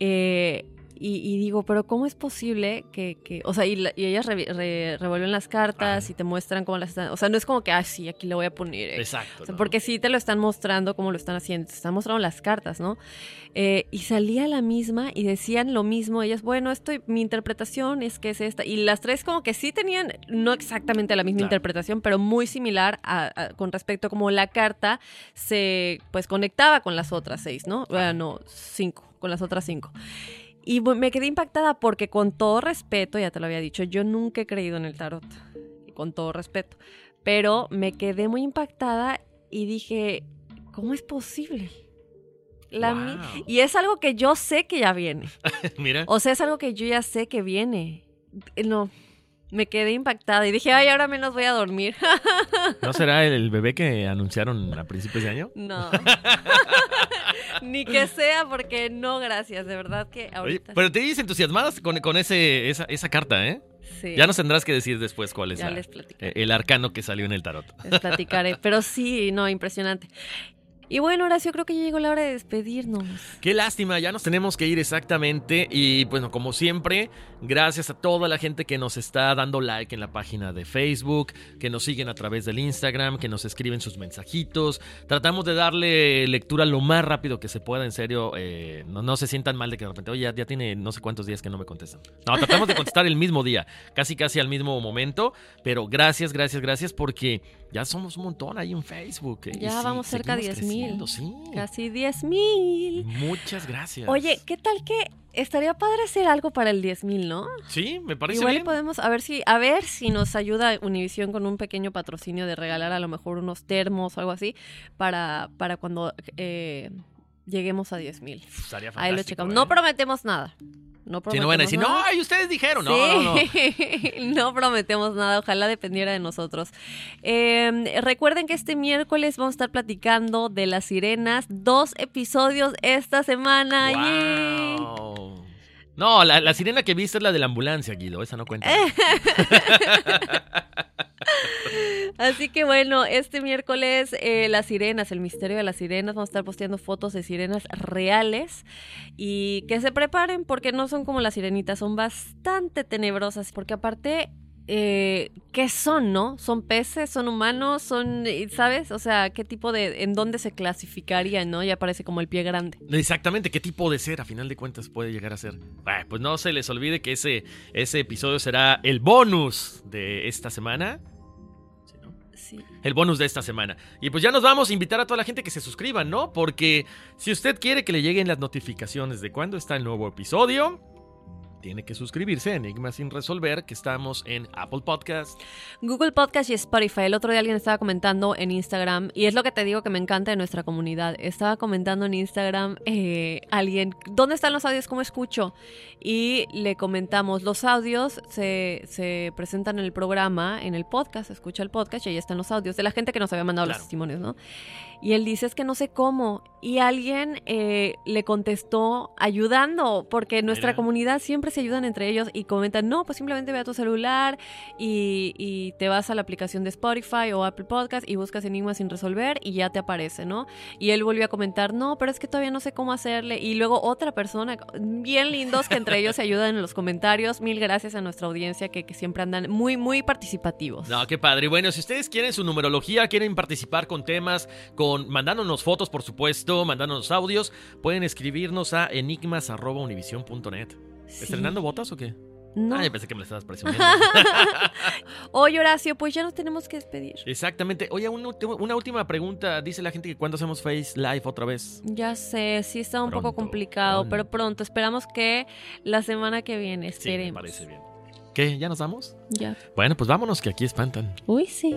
eh, y, y digo, pero ¿cómo es posible que, que- o sea, y, la- y ellas re- re- revuelven las cartas y te muestran cómo las están, o sea, no es como que, ah, sí, aquí le voy a poner. eh. Exacto. O sea, ¿no? porque sí te lo están mostrando cómo lo están haciendo, te están mostrando las cartas, ¿no? Eh, y salía la misma y decían lo mismo, ellas, bueno, esto, mi interpretación es que es esta. Y las tres como que sí tenían, no exactamente la misma Claro. interpretación, pero muy similar a- a- con respecto a cómo la carta se, pues, conectaba con las otras seis, ¿no? Bueno, cinco, con las otras cinco. Y me quedé impactada porque con todo respeto, ya te lo había dicho, yo nunca he creído en el tarot, con todo respeto, pero me quedé muy impactada y dije, ¿cómo es posible? La mi- Wow. y es algo que yo sé que ya viene. Mira. O sea, es algo que yo ya sé que viene. No, me quedé impactada y dije, ay, ahora menos voy a dormir. ¿No será el bebé que anunciaron a principios de año? no. Ni que sea, porque no, gracias. De verdad que Oye, ahorita. pero te dices entusiasmadas con, con ese, esa, esa carta, ¿eh? Sí. Ya nos tendrás que decir después cuál es Ya la- les el arcano que salió en el tarot. Les platicaré. Pero sí, no, impresionante. Y bueno, Horacio, creo que ya llegó la hora de despedirnos. Qué lástima, ya nos tenemos que ir exactamente. Y bueno, como siempre, gracias a toda la gente que nos está dando like en la página de Facebook, que nos siguen a través del Instagram, que nos escriben sus mensajitos. Tratamos de darle lectura lo más rápido que se pueda, en serio. eh, no, no se sientan mal de que de repente, oye, ya, ya tiene no sé cuántos días que no me contestan. No, tratamos de contestar el mismo día, casi casi al mismo momento. Pero gracias, gracias, gracias, porque ya somos un montón ahí en Facebook. eh, y Ya sí, vamos cerca de seguimos 10 mil. Sí. Casi 10 mil. Muchas gracias. Oye, ¿qué tal que estaría padre hacer algo para el 10 mil, no? Sí, me parece Igual bien. podemos, a ver si, a ver si nos ayuda Univision con un pequeño patrocinio de regalar a lo mejor unos termos o algo así para, para cuando eh, lleguemos a 10 mil. Estaría Ahí lo checamos. ¿eh? No prometemos nada. No Si no van a decir, prometemos no, nada. y ustedes dijeron, no, no, no. No prometemos nada, ojalá dependiera de nosotros. Eh, recuerden que este miércoles vamos a estar platicando de las sirenas, dos episodios esta semana. No, la, la sirena que viste es la de la ambulancia, Guido. Esa no cuenta. Así que bueno, este miércoles eh, las sirenas, el misterio de las sirenas, vamos a estar posteando fotos de sirenas reales y que se preparen porque no son como las sirenitas, son bastante tenebrosas, porque aparte eh, qué son, ¿no? ¿Son peces? ¿Son humanos? ¿Son, sabes? O sea, ¿qué tipo de, en dónde se clasificaría, ¿no? Ya parece como el pie grande. Exactamente, ¿qué tipo de ser a final de cuentas puede llegar a ser? Bueno, pues no se les olvide que ese, ese episodio será el bonus de esta semana. Sí. El bonus de esta semana. Y pues ya nos vamos a invitar a toda la gente que se suscriba, ¿no? Porque si usted quiere que le lleguen las notificaciones de cuándo está el nuevo episodio, tiene que suscribirse a Enigma sin resolver, que estamos en Apple Podcast. Google Podcast y Spotify. El otro día alguien estaba comentando en Instagram, y es lo que te digo que me encanta de nuestra comunidad. Estaba comentando en Instagram eh, alguien, ¿dónde están los audios? ¿Cómo escucho? Y le comentamos, los audios se, se presentan en el programa, en el podcast, escucha el podcast y ahí están los audios de la gente que nos había mandado los testimonios, ¿no? Y él dice, es que no sé cómo. Y alguien eh, le contestó ayudando, porque nuestra Mira. comunidad siempre se ayudan entre ellos y comentan, no, pues simplemente ve a tu celular y, y te vas a la aplicación de Spotify o Apple Podcast y buscas Enigma sin resolver y ya te aparece, ¿no? Y él volvió a comentar, no, pero es que todavía no sé cómo hacerle. Y luego otra persona, bien lindos, que entre ellos se ayudan en los comentarios. Mil gracias a nuestra audiencia que, que siempre andan muy, muy participativos. No, qué padre. Y bueno, si ustedes quieren su numerología, quieren participar con temas, con mandándonos fotos, por supuesto, mandándonos audios, pueden escribirnos a enigmas.univision.net. ¿Estrenando botas o qué? No. Ah, yo pensé que me estabas presumiendo. Oye, Horacio, pues ya nos tenemos que despedir. Exactamente. Oye, una, ulti- una última pregunta. Dice la gente que cuando hacemos Face Live otra vez. Ya sé, sí está un poco complicado, pronto. pero pronto. Esperamos que la semana que viene, Sí, me esperemos. parece bien. ¿Qué? ¿Ya nos vamos? Ya. Bueno, pues vámonos, que aquí espantan. Uy, sí.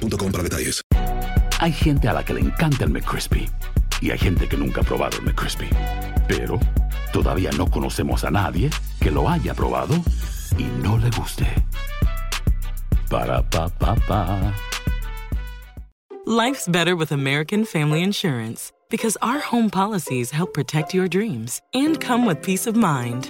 boostmobile.com para detalles. Hay gente a la que le encanta el McCrispy y hay gente que nunca ha probado el McCrispy. Pero todavía no conocemos a nadie que lo haya probado y no le guste. Para pa pa pa. Life's better with American Family Insurance because our home policies help protect your dreams and come with peace of mind.